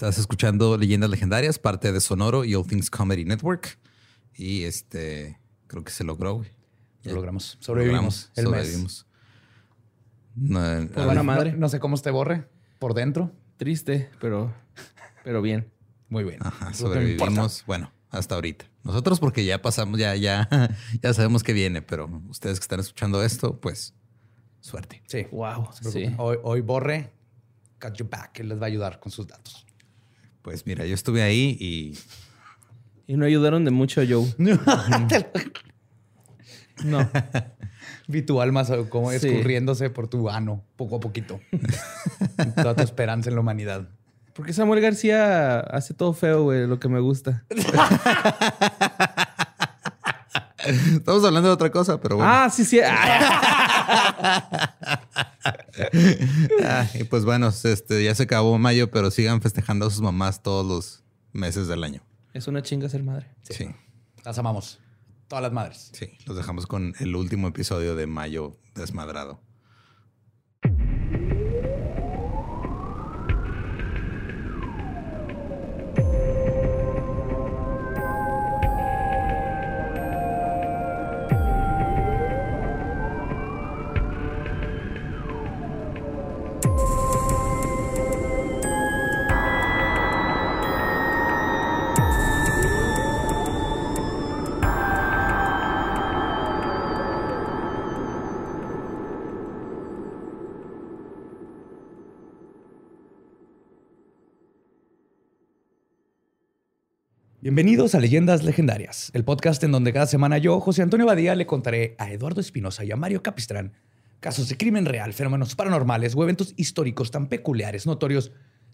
Estás escuchando Leyendas Legendarias, parte de Sonoro y All Things Comedy Network. Y este, creo que se logró, güey. Lo logramos. Logramos, Sobrevivimos el mes. sobrevivimos. No, Pues madre. No, no sé cómo te borre por dentro. Triste, pero, pero bien. Muy bien. Ajá, sobrevivimos, bueno, hasta ahorita. Nosotros porque ya pasamos, ya, ya, ya sabemos que viene, pero ustedes que están escuchando esto, pues, suerte. Sí. Wow. Preocupen. Hoy, hoy Borre, got you back. Él les va a ayudar con sus datos. Pues mira, yo estuve ahí y Y no ayudaron de mucho a Joe. No. Vi tu alma como Sí. escurriéndose por tu ano, poco a poquito. Toda tu esperanza en la humanidad. Porque Samuel García hace todo feo, güey, lo que me gusta. estamos hablando de otra cosa, pero bueno. Ah, sí, sí. Ah. Y pues bueno, este, ya se acabó mayo, pero sigan festejando a sus mamás todos los meses del año. Es una chinga ser madre. Sí, Las amamos. Todas las madres. sí. Los dejamos con el último episodio de mayo desmadrado. Bienvenidos a Leyendas Legendarias, el podcast en donde cada semana yo, José Antonio Badía, le contaré a Eduardo Espinosa y a Mario Capistrán casos de crimen real, fenómenos paranormales o eventos históricos tan peculiares, notorios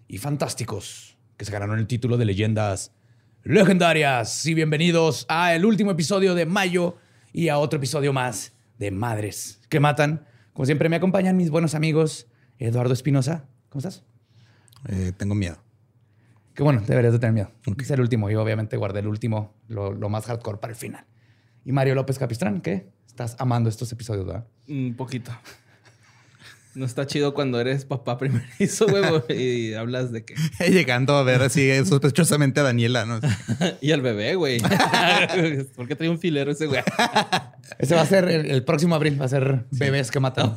y fantásticos que se ganaron el título de Leyendas Legendarias. Y bienvenidos a el último episodio de mayo y a otro episodio más de Madres que Matan. Como siempre me acompañan mis buenos amigos Eduardo Espinosa. ¿Cómo estás? Eh, tengo miedo. Que bueno, deberías de tener miedo. Es el último. Yo obviamente guardé el último, lo, lo más hardcore para el final. Y Mario López Capistrán, ¿qué? Estás amando estos episodios, ¿verdad? Un poquito. No está chido cuando eres papá primerizo, güey, y hablas de que... Llegando a ver así sospechosamente a Daniela, ¿no? Y al bebé, güey. ¿Por qué trae un filero ese güey? Ese va a ser el, el próximo abril, va a ser bebés que matan.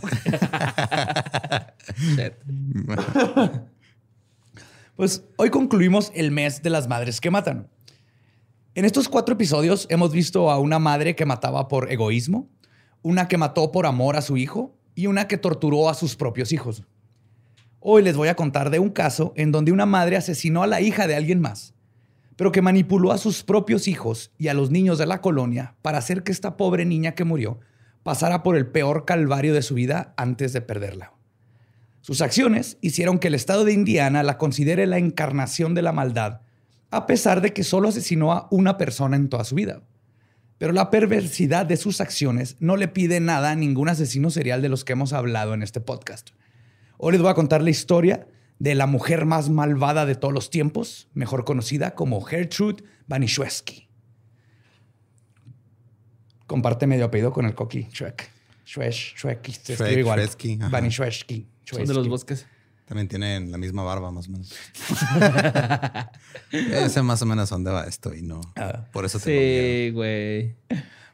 Pues hoy concluimos el mes de las madres que matan. En estos cuatro episodios hemos visto a una madre que mataba por egoísmo, una que mató por amor a su hijo y una que torturó a sus propios hijos. Hoy les voy a contar de un caso en donde una madre asesinó a la hija de alguien más, pero que manipuló a sus propios hijos y a los niños de la colonia para hacer que esta pobre niña que murió pasara por el peor calvario de su vida antes de perderla. Sus acciones hicieron que el estado de Indiana la considere la encarnación de la maldad, a pesar de que solo asesinó a una persona en toda su vida. Pero la perversidad de sus acciones no le pide nada a ningún asesino serial de los que hemos hablado en este podcast. Hoy les voy a contar la historia de la mujer más malvada de todos los tiempos, mejor conocida como Gertrude Banishewski. Comparte medio apellido con el coqui, Shrek. Se escribe Shrek, igual. Banishewski. Son de los bosques. También tienen la misma barba, más o menos. Ese más o menos dónde va esto y no. Ah. Por eso miedo. Sí, güey.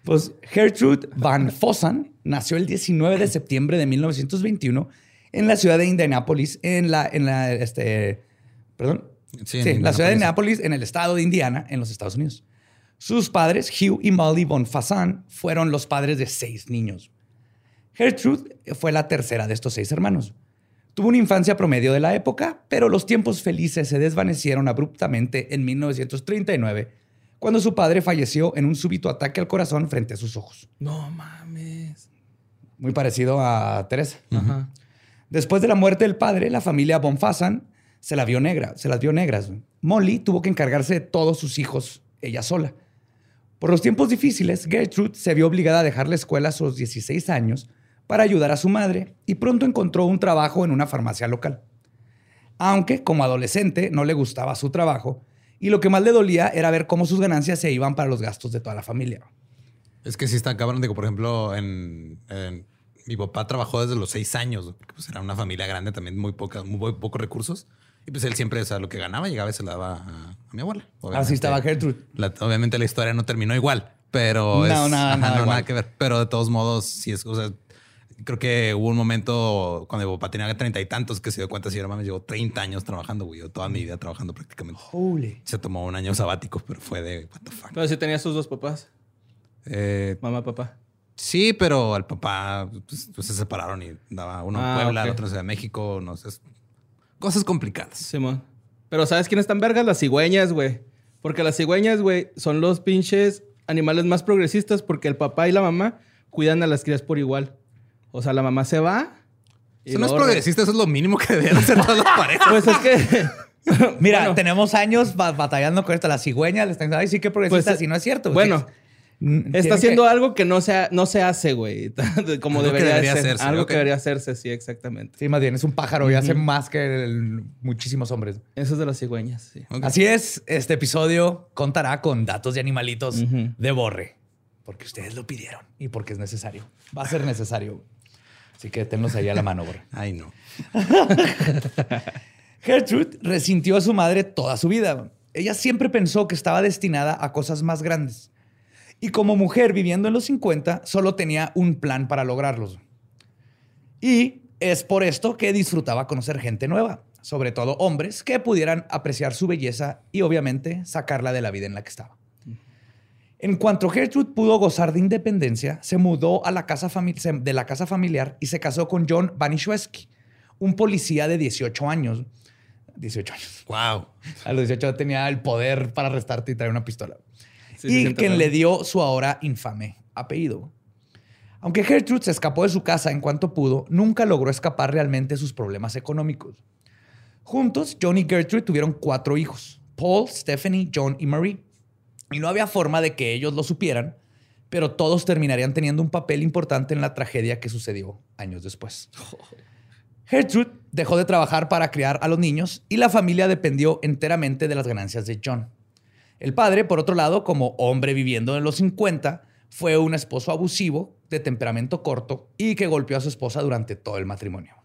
Pues Gertrude Van Fossan nació el 19 de septiembre de 1921 en la ciudad de Indianápolis, en la, en la, este, perdón, Sí, sí, en la ciudad de Indianápolis. Indianápolis, en el estado de Indiana, en los Estados Unidos. Sus padres, Hugh y Molly Von Fassan, fueron los padres de seis niños. Gertrude fue la tercera de estos seis hermanos. Tuvo una infancia promedio de la época, pero los tiempos felices se desvanecieron abruptamente en 1939, cuando su padre falleció en un súbito ataque al corazón frente a sus ojos. No mames. Muy parecido a Teresa. Después de la muerte del padre, la familia Von Fassan se la vio negra, se las vio negras. Molly tuvo que encargarse de todos sus hijos ella sola. Por los tiempos difíciles, Gertrude se vio obligada a dejar la escuela a sus 16 años para ayudar a su madre y pronto encontró un trabajo en una farmacia local. Aunque como adolescente no le gustaba su trabajo y lo que más le dolía era ver cómo sus ganancias se iban para los gastos de toda la familia. Es que sí está cabrón. Digo, por ejemplo, en, en- mi papá trabajó desde los seis años, porque pues era una familia grande también, muy pocas, muy pocos recursos. Y pues él siempre, o sea, lo que ganaba llegaba y se la daba a, a mi abuela. Así Obviamente, estaba Gertrude. la- obviamente la historia no terminó igual, pero No, es- nada, ajá, nada no, igual. nada que ver. Pero de todos modos, sí es, o sea, creo que hubo un momento cuando mi papá tenía treinta y tantos que se dio cuenta, si no mames, llevo 30 años trabajando, güey, yo toda mi vida trabajando prácticamente. Holy. Se tomó un año sabático, pero fue de what the fuck. Pero sí tenía sus dos papás. Eh, Mamá, papá. Sí, pero al papá pues, pues, se separaron y daba uno en Ah, Puebla, el otro en Ciudad de México, no sé. Cosas complicadas. Simón. Pero ¿sabes quiénes están vergas? Las cigüeñas, güey. Porque las cigüeñas, güey, son los pinches animales más progresistas porque el papá y la mamá cuidan a las crías por igual. O sea, la mamá se va. y Eso no es progresista, eso es lo mínimo que deberían hacer todas las parejas. Pues es que. Mira, Bueno. tenemos años ba- batallando con esto. La cigüeña le están diciendo, ay, sí que progresista, Pues, si no es cierto. bueno, Mm, Está haciendo que- algo que no se, no se hace, güey. Como Algo debería, debería ser. hacerse, Algo que debería hacerse, sí, exactamente. Sí, más bien, es un pájaro y hace más que el- muchísimos hombres. Eso es de las cigüeñas, sí. Así es, este episodio contará con datos de animalitos de borre. Porque ustedes lo pidieron y porque es necesario. Va a ser necesario. Así que tenlos ahí a la mano, borre. Ay, no. Gertrude resintió a su madre toda su vida. Ella siempre pensó que estaba destinada a cosas más grandes. Y como mujer viviendo en los 50, solo tenía un plan para lograrlos. Y es por esto que disfrutaba conocer gente nueva, sobre todo hombres que pudieran apreciar su belleza y obviamente sacarla de la vida en la que estaba. En cuanto Gertrude pudo gozar de independencia, se mudó a la casa de la casa familiar y se casó con John Banishewski, un policía de 18 años. 18 años. Wow. A los 18 tenía el poder para arrestarte y traer una pistola. Sí, y quien le dio su ahora infame apellido. Aunque Gertrude se escapó de su casa en cuanto pudo, nunca logró escapar realmente de sus problemas económicos. Juntos, John y Gertrude tuvieron cuatro hijos: Paul, Stephanie, John y Marie. Y no había forma de que ellos lo supieran, pero todos terminarían teniendo un papel importante en la tragedia que sucedió años después. Gertrude dejó de trabajar para criar a los niños y la familia dependió enteramente de las ganancias de John. El padre, por otro lado, como hombre viviendo en los 50, fue un esposo abusivo, de temperamento corto y que golpeó a su esposa durante todo el matrimonio.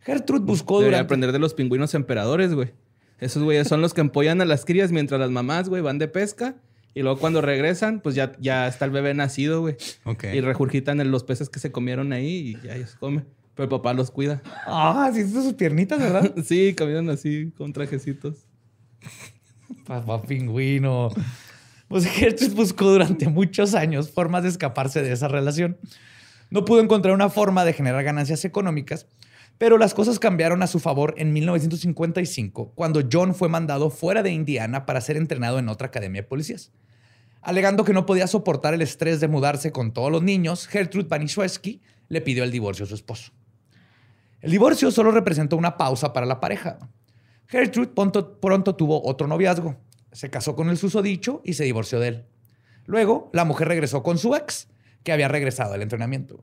Gertrude buscó Debería durante... aprender de los pingüinos emperadores, güey. Esos güeyes son los que empollan a las crías mientras las mamás, güey, van de pesca. Y luego cuando regresan, pues ya, ya está el bebé nacido, güey. Ok. Y regurgitan en los peces que se comieron ahí y ya ellos comen. Pero el papá los cuida. Ah, sí, sus piernitas, ¿verdad? Sí, caminan así con trajecitos. Papá pingüino. Pues Gertrude buscó durante muchos años formas de escaparse de esa relación. No pudo encontrar una forma de generar ganancias económicas, pero las cosas cambiaron a su favor en 1955, cuando John fue mandado fuera de Indiana para ser entrenado en otra academia de policías. Alegando que no podía soportar el estrés de mudarse con todos los niños, Gertrude Banishewski le pidió el divorcio a su esposo. El divorcio solo representó una pausa para la pareja. Gertrude pronto, pronto tuvo otro noviazgo. Se casó con el susodicho y se divorció de él. Luego, la mujer regresó con su ex, que había regresado al entrenamiento.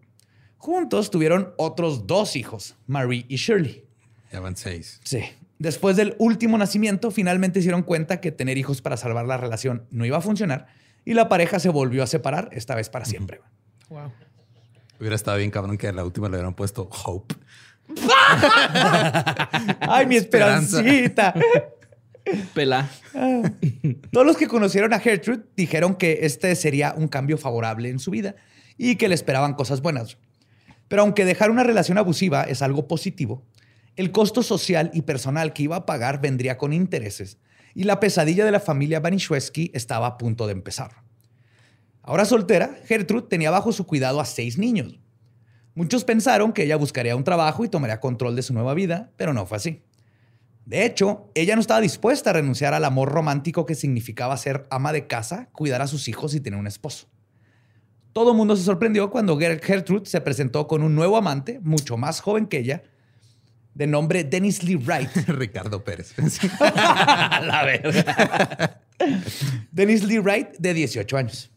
Juntos tuvieron otros dos hijos, Marie y Shirley. Ya van seis. Sí. Después del último nacimiento, finalmente se dieron cuenta que tener hijos para salvar la relación no iba a funcionar y la pareja se volvió a separar, esta vez para siempre. Hubiera estado bien cabrón que a la última le hubieran puesto Hope. ¡Ay, mi esperancita! Pelá. Todos los que conocieron a Gertrude dijeron que este sería un cambio favorable en su vida y que le esperaban cosas buenas. Pero aunque dejar una relación abusiva es algo positivo, el costo social y personal que iba a pagar vendría con intereses y la pesadilla de la familia Banishewski estaba a punto de empezar. Ahora soltera, Gertrude tenía bajo su cuidado a seis niños. Muchos pensaron que ella buscaría un trabajo y tomaría control de su nueva vida, pero no fue así. De hecho, ella no estaba dispuesta a renunciar al amor romántico que significaba ser ama de casa, cuidar a sus hijos y tener un esposo. Todo el mundo se sorprendió cuando Ger- Gertrude se presentó con un nuevo amante, mucho más joven que ella, de nombre Dennis Lee Wright. Ricardo Pérez. la verga. Dennis Lee Wright, de 18 años.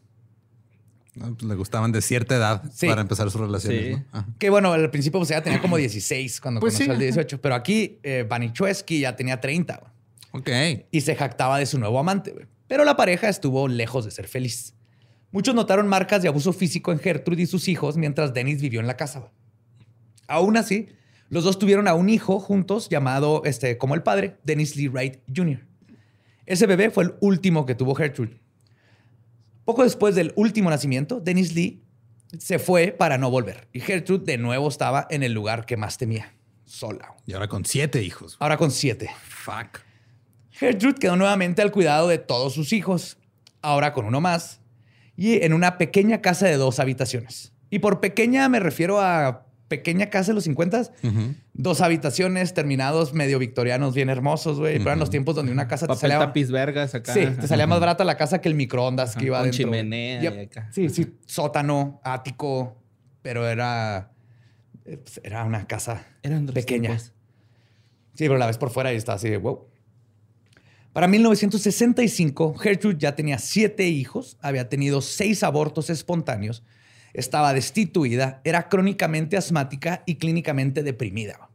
Pues le gustaban de cierta edad Sí. para empezar sus relaciones. Sí. ¿no? Que bueno, al principio pues ella tenía como 16 cuando Pues conoció sí, al de 18. Pero aquí, eh, ya tenía 30. güey. Ok. y se jactaba de su nuevo amante. Pero la pareja estuvo lejos de ser feliz. Muchos notaron marcas de abuso físico en Gertrude y sus hijos mientras Dennis vivió en la casa. Aún así, los dos tuvieron a un hijo juntos llamado, este, como el padre, Dennis Lee Wright Jr. Ese bebé fue el último que tuvo Gertrude. Poco después del último nacimiento, Dennis Lee se fue para no volver. Y Gertrude de nuevo estaba en el lugar que más temía, sola. Y ahora con siete hijos. Ahora con siete. Fuck. Gertrude quedó nuevamente al cuidado de todos sus hijos, ahora con uno más, y en una pequeña casa de dos habitaciones. Y por pequeña me refiero a pequeña casa de los 50, dos habitaciones terminados medio victorianos, bien hermosos, güey. Pero eran los tiempos donde una casa te salía... tapiz vergas acá. Sí, te salía más barata la casa que el microondas que iba con chimenea y acá. Sí, sí, sótano, ático, pero era... eh, pues, Era una casa Eran pequeña. tiempos. Sí, pero la ves por fuera y está así de wow. Para 1965, Gertrude ya tenía siete hijos, había tenido seis abortos espontáneos, estaba destituida, era crónicamente asmática y clínicamente deprimida.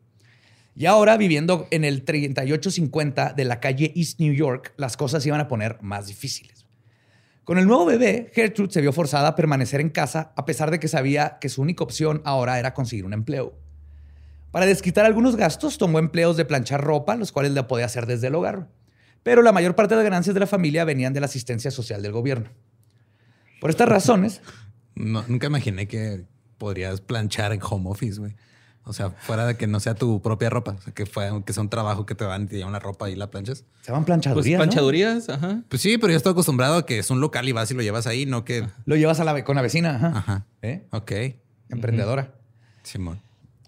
Y ahora, viviendo en el 3850 de la calle East New York, las cosas iban a poner más difíciles. Con el nuevo bebé, Gertrude se vio forzada a permanecer en casa, a pesar de que sabía que su única opción ahora era conseguir un empleo. Para desquitar algunos gastos, tomó empleos de planchar ropa, los cuales la podía hacer desde el hogar. Pero la mayor parte de las ganancias de la familia venían de la asistencia social del gobierno. Por estas razones, No, nunca imaginé que podrías planchar en home office, güey. O sea, fuera de que no sea tu propia ropa, o sea, que, fue, que sea un trabajo que te van y te llevan la ropa y la planchas. se Pues planchadurías. ¿no? planchadurías, ajá. Pues sí, pero yo estoy acostumbrado a que es un local y vas y lo llevas ahí, no que. Lo llevas a la, con la vecina. Ajá. Ajá. ¿Eh? Ok. Emprendedora. Simón.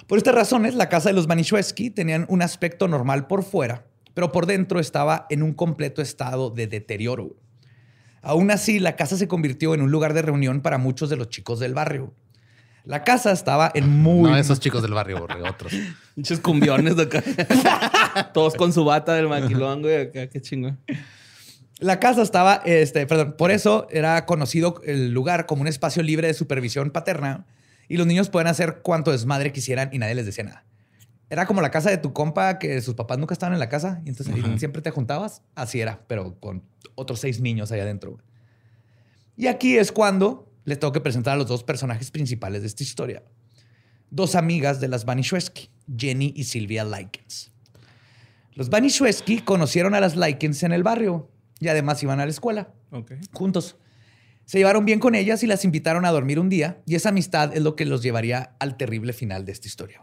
Por estas razones, la casa de los Manischewski tenían un aspecto normal por fuera, pero por dentro estaba en un completo estado de deterioro. Aún así, la casa se convirtió en un lugar de reunión para muchos de los chicos del barrio. La casa estaba en muy... No esos chicos del barrio, borre, otros. Muchos cumbiones de acá. Todos con su bata del maquilón, güey. Acá, qué chingón. La casa estaba, este, perdón, por eso era conocido el lugar como un espacio libre de supervisión paterna y los niños pueden hacer cuanto desmadre quisieran y nadie les decía nada. Era como la casa de tu compa que sus papás nunca estaban en la casa y entonces siempre te juntabas. Así era, pero con otros seis niños ahí adentro. Y aquí es cuando les tengo que presentar a los dos personajes principales de esta historia. Dos amigas de las Banishewski, Jenny y Sylvia Likens. Los Banishewski conocieron a las Likens en el barrio y además iban a la escuela juntos. Se llevaron bien con ellas y las invitaron a dormir un día y esa amistad es lo que los llevaría al terrible final de esta historia.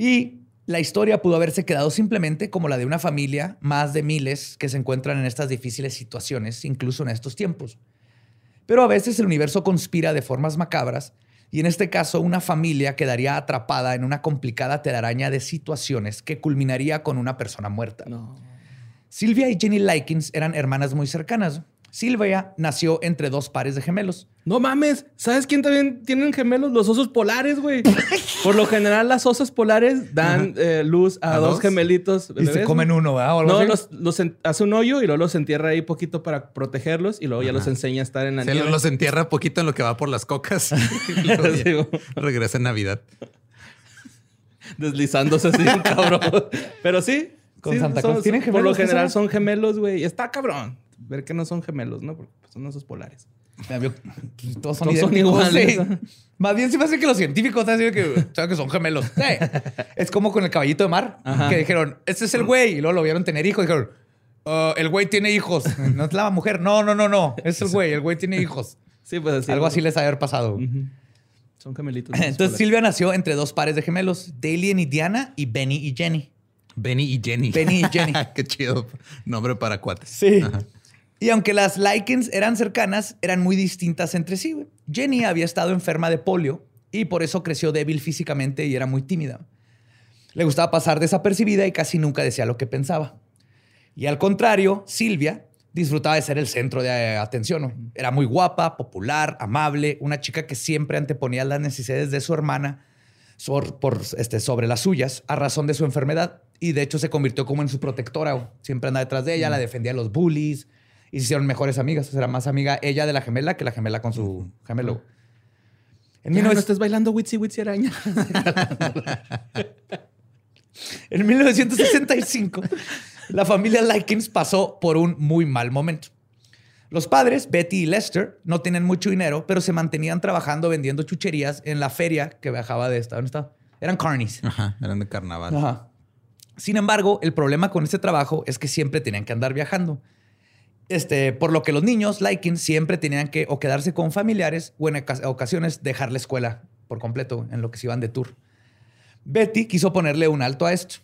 Y la historia pudo haberse quedado simplemente como la de una familia más de miles que se encuentran en estas difíciles situaciones, incluso en estos tiempos. Pero a veces el universo conspira de formas macabras y en este caso una familia quedaría atrapada en una complicada telaraña de situaciones que culminaría con una persona muerta. No. Silvia y Jenny Likens eran hermanas muy cercanas. Silvia nació entre dos pares de gemelos. No mames, ¿sabes quién también tienen gemelos? Los osos polares, güey. Por lo general, las osas polares dan eh, luz a, ¿A dos, dos? gemelitos. Y se comen uno, ¿verdad? No, los, los en- hace un hoyo y luego los entierra ahí poquito para protegerlos y luego ya los enseña a estar en la Se nieve. los entierra poquito en lo que va por las cocas. regresa en Navidad. Deslizándose así, un cabrón. Pero sí. Con sí, Santa son- Claus. ¿Tienen Por lo gemelos? ¿Qué general son? son gemelos, güey. Y está cabrón. Ver que no son gemelos, ¿no? Porque son osos polares. Pues, Todos son, Todos son iguales. sí. Más bien se me hace que los científicos están diciendo que, saben que son gemelos. Sí. Es como con el caballito de mar, Ajá. que dijeron, este es el güey. Y luego lo vieron tener hijos. Dijeron, "Ah, el güey tiene hijos. No es la mujer. No, no, no, no. Es el güey. El güey tiene hijos. Sí, pues así. Algo así les ha de haber pasado. Son gemelitos. Entonces. Silvia nació entre dos pares de gemelos, Dalian y Diana y Benny y Jenny. Benny y Jenny. Benny y Jenny. Qué chido nombre para cuates. Sí. Ajá. Y aunque las Likens eran cercanas, eran muy distintas entre sí. güey. Jenny había estado enferma de polio y por eso creció débil físicamente y era muy tímida. Le gustaba pasar desapercibida y casi nunca decía lo que pensaba. Y al contrario, Silvia disfrutaba de ser el centro de eh, atención. ¿no? Era muy guapa, popular, amable, una chica que siempre anteponía las necesidades de su hermana por, por, este, sobre las suyas a razón de su enfermedad. Y de hecho se convirtió como en su protectora. Siempre andaba detrás de ella, la defendía de los bullies y se hicieron mejores amigas. O sea, era más amiga ella de la gemela que la gemela con su gemelo. En, Ya, no 19 estés bailando Witsy Witsy Araña. en 1965, la familia Likens pasó por un muy mal momento. Los padres, Betty y Lester, no tenían mucho dinero, pero se mantenían trabajando vendiendo chucherías en la feria que viajaba de estado en estado. Eran carnies. Ajá, eran de carnaval. Ajá. Sin embargo, el problema con este trabajo es que siempre tenían que andar viajando. Este, por lo que los niños, Likens, siempre tenían que o quedarse con familiares o en oca- ocasiones dejar la escuela por completo en lo que se iban de tour. Betty quiso ponerle un alto a esto.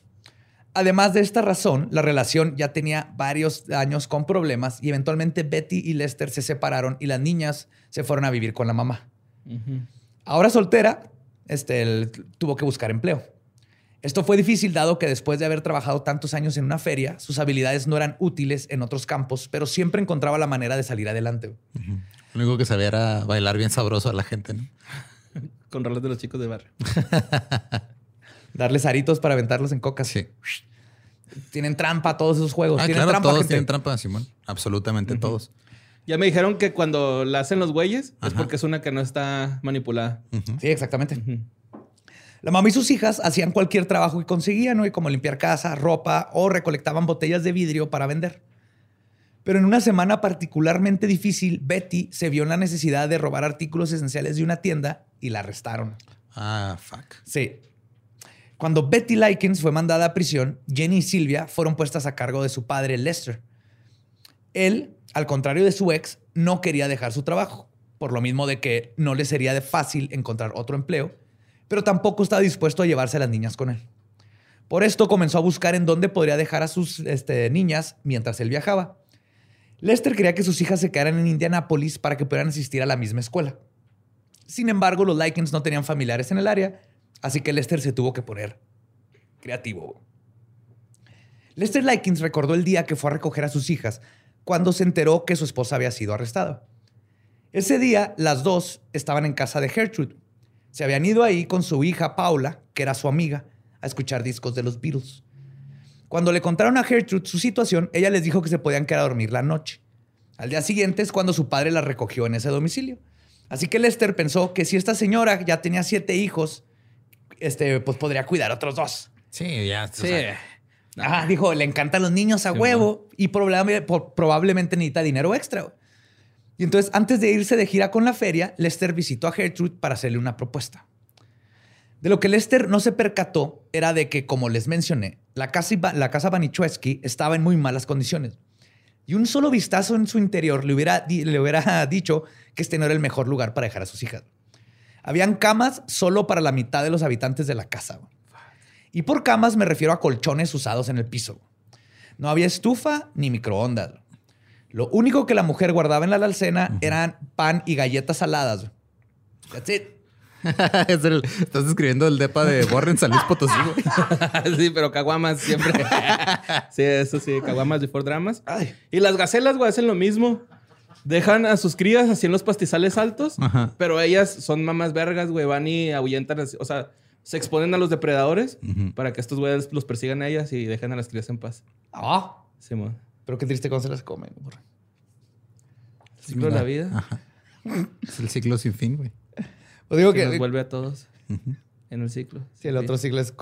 Además de esta razón, la relación ya tenía varios años con problemas y eventualmente Betty y Lester se separaron y las niñas se fueron a vivir con la mamá. Ahora soltera, este, él tuvo que buscar empleo. Esto fue difícil dado que después de haber trabajado tantos años en una feria, sus habilidades no eran útiles en otros campos, pero siempre encontraba la manera de salir adelante. Lo único que sabía era bailar bien sabroso a la gente, ¿no? Con rolas de los chicos de barrio. Darles aritos para aventarlos en cocas. Sí. Tienen trampa todos esos juegos. Ah, tienen claro, trampa, todos gente. tienen trampa, Simón. Absolutamente todos. Ya me dijeron que cuando la hacen los güeyes es porque es una que no está manipulada. Sí, exactamente. La mamá y sus hijas hacían cualquier trabajo que conseguían, ¿no? Como limpiar casa, ropa o recolectaban botellas de vidrio para vender. Pero en una semana particularmente difícil, Betty se vio en la necesidad de robar artículos esenciales de una tienda y la arrestaron. Ah, fuck. Sí. Cuando Betty Likens fue mandada a prisión, Jenny y Silvia fueron puestas a cargo de su padre Lester. Él, al contrario de su ex, no quería dejar su trabajo, por lo mismo de que no le sería de fácil encontrar otro empleo, pero tampoco estaba dispuesto a llevarse a las niñas con él. Por esto comenzó a buscar en dónde podría dejar a sus este, niñas mientras él viajaba. Lester quería que sus hijas se quedaran en Indianápolis para que pudieran asistir a la misma escuela. Sin embargo, los Likens no tenían familiares en el área, así que Lester se tuvo que poner creativo. Lester Likens recordó el día que fue a recoger a sus hijas cuando se enteró que su esposa había sido arrestada. Ese día, las dos estaban en casa de Gertrude. Se habían ido ahí con su hija Paula, que era su amiga, a escuchar discos de los Beatles. Cuando le contaron a Gertrude su situación, ella les dijo que se podían quedar a dormir la noche. Al día siguiente es cuando su padre la recogió en ese domicilio. Así que Lester pensó que si esta señora ya tenía siete hijos, este, pues podría cuidar otros dos. Sí, ya. o Sí. Ajá, dijo, le encantan los niños a huevo y probable- probablemente necesita dinero extra. Y entonces, antes de irse de gira con la feria, Lester visitó a Gertrude para hacerle una propuesta. De lo que Lester no se percató era de que, como les mencioné, la casa, la estaba en muy malas condiciones. Y un solo vistazo en su interior le hubiera, le hubiera dicho que este no era el mejor lugar para dejar a sus hijas. Habían camas solo para la mitad de los habitantes de la casa. Y por camas me refiero a colchones usados en el piso. No había estufa ni microondas. Lo único que la mujer guardaba en la alacena eran pan y galletas saladas. That's it. es el- estás escribiendo el depa de Borren San Luis Potosí, güey. sí, pero caguamas siempre. sí, eso sí, caguamas before dramas. Ay. Y las gacelas, güey, hacen lo mismo. Dejan a sus crías así en los pastizales altos, Ajá. pero ellas son mamás vergas, güey, van y ahuyentan, así- o sea, se exponen a los depredadores para que estos güeyes los persigan a ellas y dejen a las crías en paz. Ah, Simón. Pero qué triste cuando se las comen. El ciclo de la vida Es el ciclo sin fin, güey. Pues digo que nos vuelve a todos en el ciclo. si el otro siglo es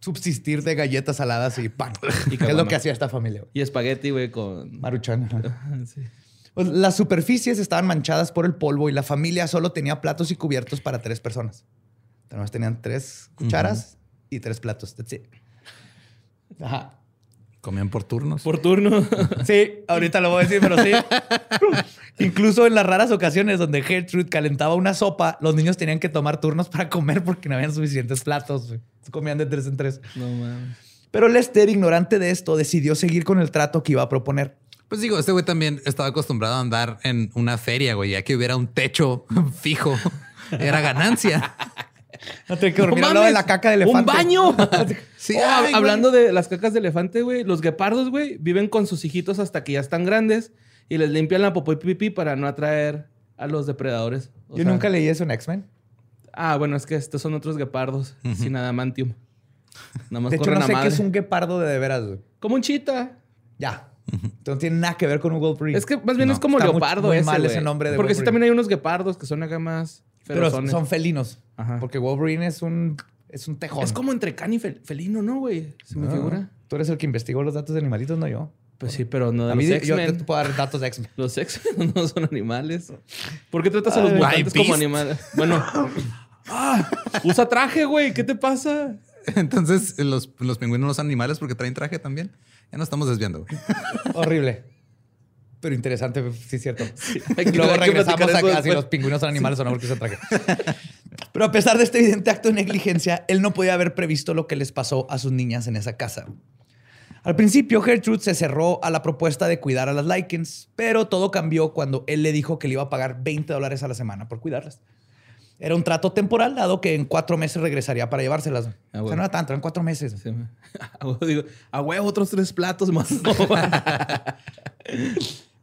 subsistir de galletas saladas y pan. Y que es lo que hacía esta familia. güey. Y espagueti, güey, con... Maruchan. ajá. sí. Pues, las superficies estaban manchadas por el polvo y la familia solo tenía platos y cubiertos para tres personas. Además tenían tres cucharas y tres platos. That's it. Ajá. Comían por turnos. Por turno. Sí, ahorita lo voy a decir, pero sí. Incluso en las raras ocasiones donde Gertrude calentaba una sopa, los niños tenían que tomar turnos para comer porque no habían suficientes platos. Se comían de tres en tres. no mames. Pero Lester, ignorante de esto, decidió seguir con el trato que iba a proponer. Pues digo, este güey también estaba acostumbrado a andar en una feria, güey, ya que hubiera un techo fijo. Era ganancia. No tenía que dormir ¡No al lado de la caca de elefante. ¡Un baño! Sí, Oh, ay, güey. hablando de las cacas de elefante, güey, los guepardos, güey, viven con sus hijitos hasta que ya están grandes y les limpian la popó y pipí para no atraer a los depredadores. O Yo sea, nunca leí eso en X-Men. Ah, bueno, es que estos son otros guepardos sin adamantium. Nada más De hecho, no sé qué es un guepardo de de veras. güey. Como un chita. Ya. No tiene nada que ver con un Wolverine. Es que más bien No. es como Está muy- leopardo muy ese, mal ese nombre de Porque sí también hay unos guepardos que son acá más Pero ferozones. son felinos. Ajá. Porque Wolverine es un, es un tejón. Es como entre can y fel- felino, ¿no, güey? Se me Ah, figura. Tú eres el que investigó los datos de animalitos, no yo. Pues sí, pero no de A mí los yo te puedo dar datos de X-Men. Los X-Men no son animales. ¿Por qué tratas a los Ay, mutantes como animales? Bueno. Ah, usa traje, güey. ¿Qué te pasa? Entonces, los, los pingüinos no son animales porque traen traje también. Ya nos estamos desviando. güey. Horrible. Pero interesante, sí es cierto. que- Luego regresamos eso acá si los pingüinos son animales o no porque se traje. Pero a pesar de este evidente acto de negligencia, él no podía haber previsto lo que les pasó a sus niñas en esa casa. Al principio, Gertrude se cerró a la propuesta de cuidar a las Likens, pero todo cambió cuando él le dijo que le iba a pagar 20 dólares a la semana por cuidarlas. Era un trato temporal, dado que en cuatro meses regresaría para llevárselas. o sea, Ah, bueno. no era tanto, eran cuatro meses. Sí, A digo, a huevo, otros tres platos más.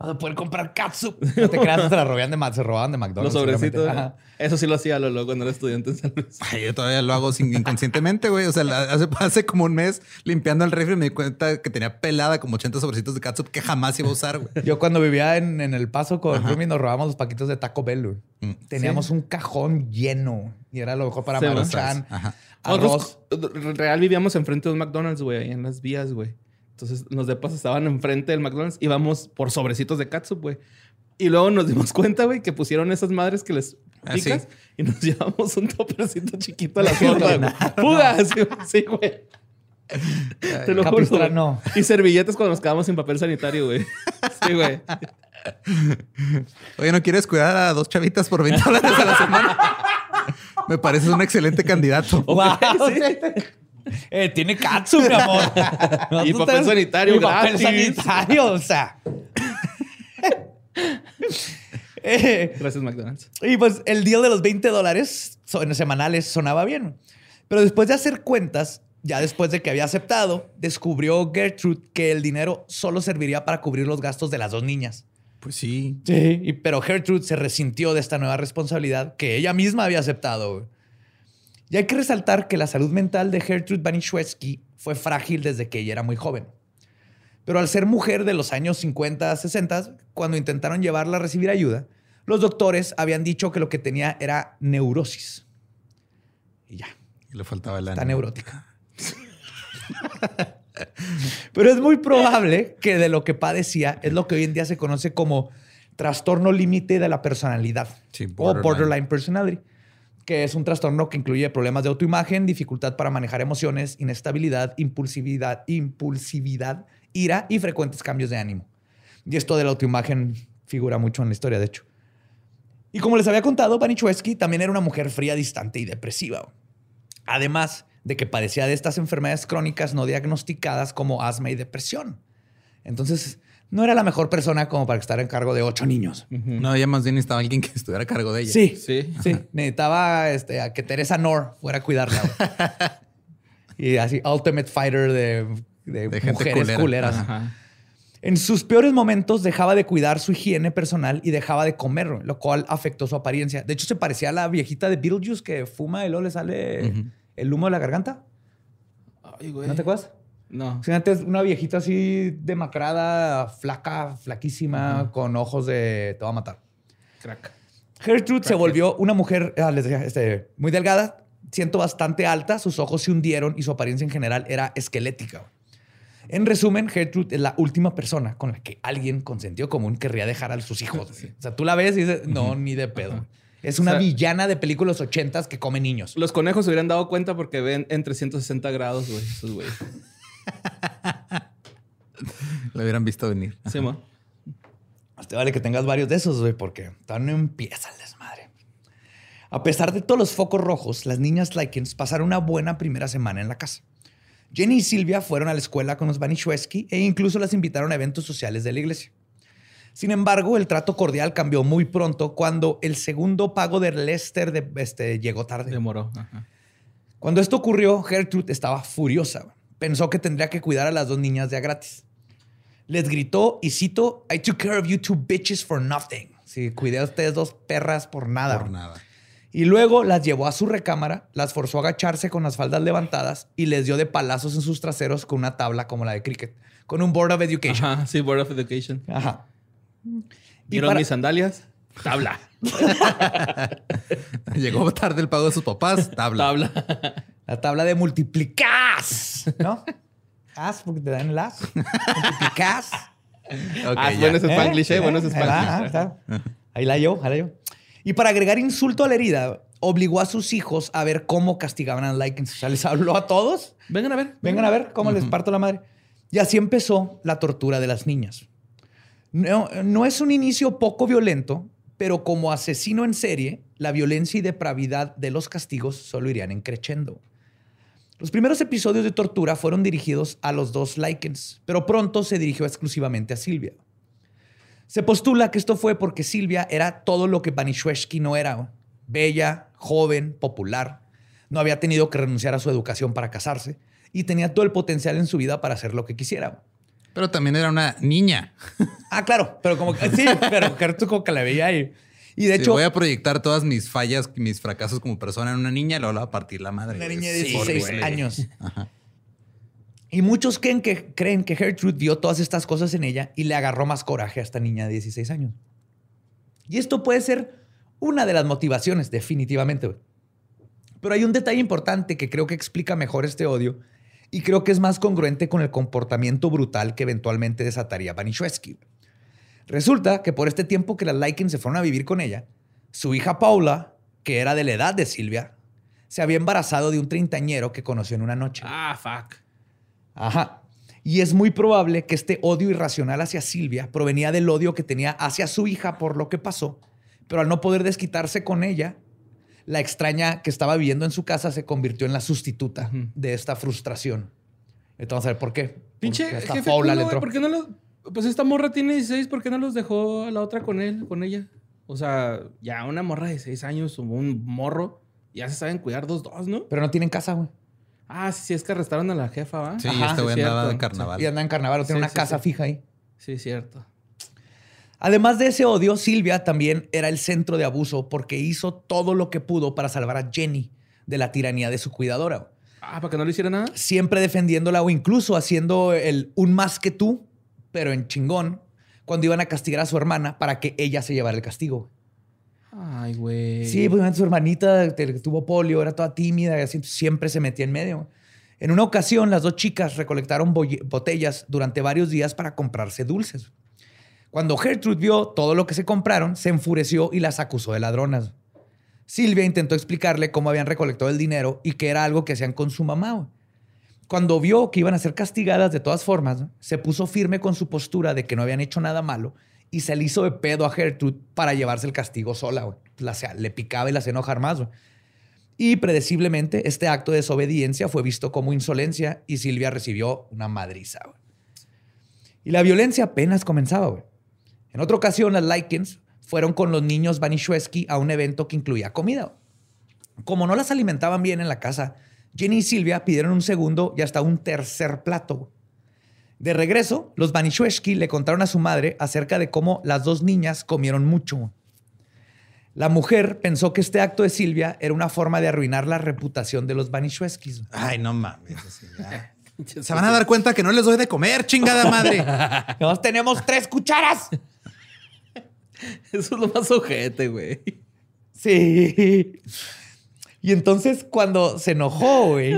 Vas a poder comprar catsup. No te creas, se la robaban de, se robaban de Los McDonald's. sobrecitos. seguramente. Ajá. Eso sí lo hacía Lolo cuando era estudiante en San Luis. Ay, yo todavía lo hago sin, inconscientemente, güey. O sea, la- hace, hace como un mes limpiando el refri me di cuenta que tenía pelada como 80 sobrecitos de catsup que jamás iba a usar, güey. Yo cuando vivía en, en El Paso con Rumi nos robábamos los paquitos de Taco Bell. güey. Mm. Teníamos un cajón lleno y era lo mejor para Maruchan. Ajá. Arroz. Nosotros, real vivíamos enfrente de un McDonald's, güey, ahí en las vías, güey. Entonces los depas estaban enfrente del McDonald's, íbamos por sobrecitos de catsup, güey. Y luego nos dimos cuenta, güey, que pusieron esas madres que les Ah, picas sí. y nos llevamos un topercito chiquito a la güey. ¡Fuga! Sí, sí, güey. Te lo juro. No. Y servilletas cuando nos quedamos sin papel sanitario, güey. Sí, güey. Oye, ¿no quieres cuidar a dos chavitas por 20 dólares a la semana? Me pareces un excelente candidato. Wow, Eh, tiene catsup, mi amor. Y papel sanitario Y papel sanitario, o sea. Eh, Gracias, McDonald's. Y pues el deal de los 20 dólares son- semanales sonaba bien. Pero después de hacer cuentas, ya después de que había aceptado, descubrió Gertrude que el dinero solo serviría para cubrir los gastos de las dos niñas. Pues sí. Sí. Y, pero Gertrude se resintió de esta nueva responsabilidad que ella misma había aceptado. Y hay que resaltar que la salud mental de Gertrude Banishewski fue frágil desde que ella era muy joven. Pero al ser mujer de los años 50, 60, cuando intentaron llevarla a recibir ayuda, los doctores habían dicho que lo que tenía era neurosis. Y ya, Y le faltaba el está ánimo. neurótica. Pero es muy probable que de lo que padecía es lo que hoy en día se conoce como trastorno límite de la personalidad Sí, o borderline. borderline personality, que es un trastorno que incluye problemas de autoimagen, dificultad para manejar emociones, inestabilidad, impulsividad, impulsividad, ira y frecuentes cambios de ánimo. Y esto de la autoimagen figura mucho en la historia, de hecho. Y como les había contado, Panichewski también era una mujer fría, distante y depresiva. Además de que padecía de estas enfermedades crónicas no diagnosticadas como asma y depresión. Entonces, no era la mejor persona como para estar en cargo de ocho niños. No, ella más bien necesitaba alguien que estuviera a cargo de ella. Sí, Sí. sí. Necesitaba este, a que Teresa Nor fuera a cuidarla. y así, ultimate fighter de, de De gente mujeres culera. culeras. Ajá. En sus peores momentos dejaba de cuidar su higiene personal y dejaba de comer, lo cual afectó su apariencia. De hecho, se parecía a la viejita de Beetlejuice que fuma y luego le sale el humo de la garganta. Ay, güey. ¿No te acuerdas? No. Sí, antes una viejita así demacrada, flaca, flaquísima, con ojos de te va a matar. Crack. Gertrude se volvió una mujer, ah, les decía, este, muy delgada, siento bastante alta, sus ojos se hundieron y su apariencia en general era esquelética. En resumen, Gertrude es la última persona con la que alguien con sentido común querría dejar a sus hijos. O sea, tú la ves y dices, no, ni de pedo. Es una O sea- villana de películas ochentas que come niños. Los conejos se hubieran dado cuenta porque ven en 360 grados, güey. Esos güey. Lo hubieran visto venir. Sí, mo. Más te vale que tengas varios de esos, güey, porque todavía no empieza el desmadre. A pesar de todos los focos rojos, las niñas Likens pasaron una buena primera semana en la casa. Jenny y Silvia fueron a la escuela con los Banishewski e incluso las invitaron a eventos sociales de la iglesia. Sin embargo, el trato cordial cambió muy pronto cuando el segundo pago de Lester de- este, llegó tarde. Demoró. Ajá. Cuando esto ocurrió, Gertrude estaba furiosa. Pensó que tendría que cuidar a las dos niñas de a gratis. Les gritó y cito, I took care of you two bitches for nothing. Sí, cuidé a ustedes dos perras por nada. Por nada. Y luego las llevó a su recámara, las forzó a agacharse con las faldas levantadas y les dio de palazos en sus traseros con una tabla como la de cricket, con un Board of Education. Ajá, sí, Board of Education. Ajá. ¿Vieron para- mis sandalias? Tabla. Llegó tarde el pago de sus papás, tabla. Tabla. La tabla de multiplicas, ¿no? As, porque te dan el as. Multiplicas. Ok, ah, ya. bueno Spanglish, eh. Bueno ese Ahí va, ahí Spanglish. está. Ahí la yo, ahí la yo. Y para agregar insulto a la herida, obligó a sus hijos a ver cómo castigaban a Likens. O sea, les habló a todos. Vengan a ver. Vengan a ver cómo les parto la madre. Y así empezó la tortura de las niñas. No, no es un inicio poco violento, pero como asesino en serie, la violencia y depravidad de los castigos solo irían encrechendo. Los primeros episodios de tortura fueron dirigidos a los dos Likens, pero pronto se dirigió exclusivamente a Silvia. Se postula que esto fue porque Silvia era todo lo que Banishweshki no era. Bella, joven, popular. No había tenido que renunciar a su educación para casarse y tenía todo el potencial en su vida para hacer lo que quisiera. Pero también era una niña. Ah, claro, pero como que sí, pero como que la veía ahí. Y de Sí, hecho, voy a proyectar todas mis fallas, mis fracasos como persona en una niña y luego le voy a partir la madre. una niña de Sí, 16 güey. años. Y muchos creen que, creen que Gertrude vio todas estas cosas en ella y le agarró más coraje a esta niña de 16 años. Y esto puede ser una de las motivaciones, definitivamente. Pero hay un detalle importante que creo que explica mejor este odio y creo que es más congruente con el comportamiento brutal que eventualmente desataría Banishwesky. Resulta que por este tiempo que las Likens se fueron a vivir con ella, su hija Paula, que era de la edad de Silvia, se había embarazado de un treintañero que conoció en una noche. Ah, fuck. Ajá. Y es muy probable que este odio irracional hacia Silvia provenía del odio que tenía hacia su hija por lo que pasó, pero al no poder desquitarse con ella, la extraña que estaba viviendo en su casa se convirtió en la sustituta de esta frustración. Entonces, vamos a ver por qué. Pinche Porque esta jefe, Paula le entró. ¿por qué no los... Pues esta morra tiene 16, ¿por qué no los dejó a la otra con él, con ella? O sea, ya una morra de 6 años o un morro, ya se saben cuidar dos, dos, ¿no? Pero no tienen casa, güey. Ah, sí, sí, es que arrestaron a la jefa, ¿va? Sí, Ajá, este güey sí, andaba cierto. de carnaval. Y anda en carnaval, o tiene Sí, una sí, casa sí. fija ahí. Sí, cierto. Además de ese odio, Silvia también era el centro de abuso porque hizo todo lo que pudo para salvar a Jenny de la tiranía de su cuidadora. Ah, ¿para que no le hiciera nada? Siempre defendiéndola o incluso haciendo el un más que tú, pero en chingón, cuando iban a castigar a su hermana para que ella se llevara el castigo. Ay, güey. Sí, pues su hermanita tuvo polio, era toda tímida y así, siempre se metía en medio. En una ocasión, las dos chicas recolectaron botellas durante varios días para comprarse dulces. Cuando Gertrude vio todo lo que se compraron, se enfureció y las acusó de ladronas. Silvia intentó explicarle cómo habían recolectado el dinero y que era algo que hacían con su mamá. Cuando vio que iban a ser castigadas de todas formas, se puso firme con su postura de que no habían hecho nada malo y se le hizo de pedo a Gertrude para llevarse el castigo sola. le picaba y la hacía enojar más. Y predeciblemente, este acto de desobediencia fue visto como insolencia y Silvia recibió una madriza. Y la violencia apenas comenzaba. En otra ocasión, las Likens fueron con los niños Banishwesky a un evento que incluía comida. Como no las alimentaban bien en la casa, Jenny y Silvia pidieron un segundo y hasta un tercer plato. De regreso, los Banishwesky le contaron a su madre acerca de cómo las dos niñas comieron mucho. La mujer pensó que este acto de Silvia era una forma de arruinar la reputación de los Banishweskis. Ay, no mames. Se van a dar cuenta que no les doy de comer, chingada madre. Nos tenemos tres cucharas. Eso es lo más ojete, güey. Sí. Y entonces cuando se enojó, güey,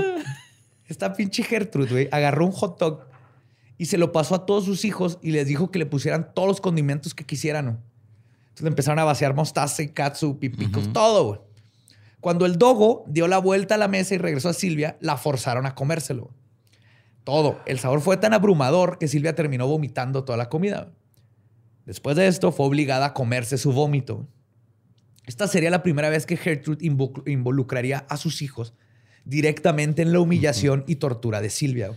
esta pinche Gertrude, güey, agarró un hot dog y se lo pasó a todos sus hijos y les dijo que le pusieran todos los condimentos que quisieran. ¿no? Entonces le empezaron a vaciar mostaza y katsu, pipicos, todo, güey. Cuando el dogo dio la vuelta a la mesa y regresó a Silvia, la forzaron a comérselo. Todo. El sabor fue tan abrumador que Silvia terminó vomitando toda la comida. Después de esto, fue obligada a comerse su vómito. Esta sería la primera vez que Gertrude invo- involucraría a sus hijos directamente en la humillación y tortura de Silvia.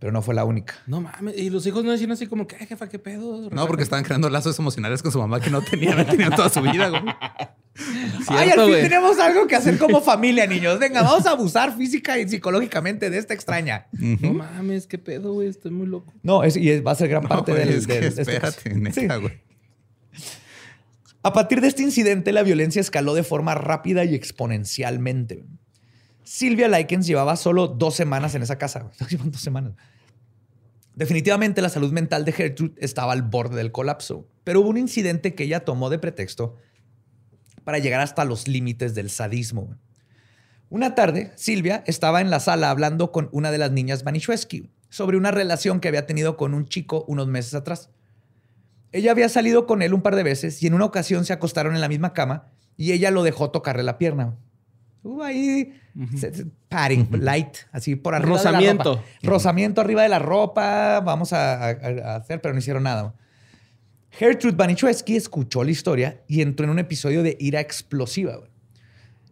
Pero no fue la única. No mames. Y los hijos no decían así como que, "Ay, jefa, qué pedo. No, porque estaban creando lazos emocionales con su mamá que no tenían, toda su vida, güey. Ay, al fin tenemos algo que hacer como familia, niños. Venga, vamos a abusar física y psicológicamente de esta extraña. No mames, qué pedo, güey. Estoy muy loco. No, es, y es- va a ser gran No, parte güey, del... es que del- esto. espérate, Sí. neta, güey. A partir de este incidente, la violencia escaló de forma rápida y exponencialmente. Silvia Likens llevaba solo dos semanas en esa casa. Dos semanas. Definitivamente la salud mental de Gertrude estaba al borde del colapso, pero hubo un incidente que ella tomó de pretexto para llegar hasta los límites del sadismo. Una tarde, Silvia estaba en la sala hablando con una de las niñas Banishewski sobre una relación que había tenido con un chico unos meses atrás. Ella había salido con él un par de veces y en una ocasión se acostaron en la misma cama y ella lo dejó tocarle la pierna. Hubo ahí padding, light, así por arriba de la. Rozamiento arriba de la ropa, vamos a, a- a hacer, pero no hicieron nada. Gertrude Banichewski escuchó la historia y entró en un episodio de ira explosiva.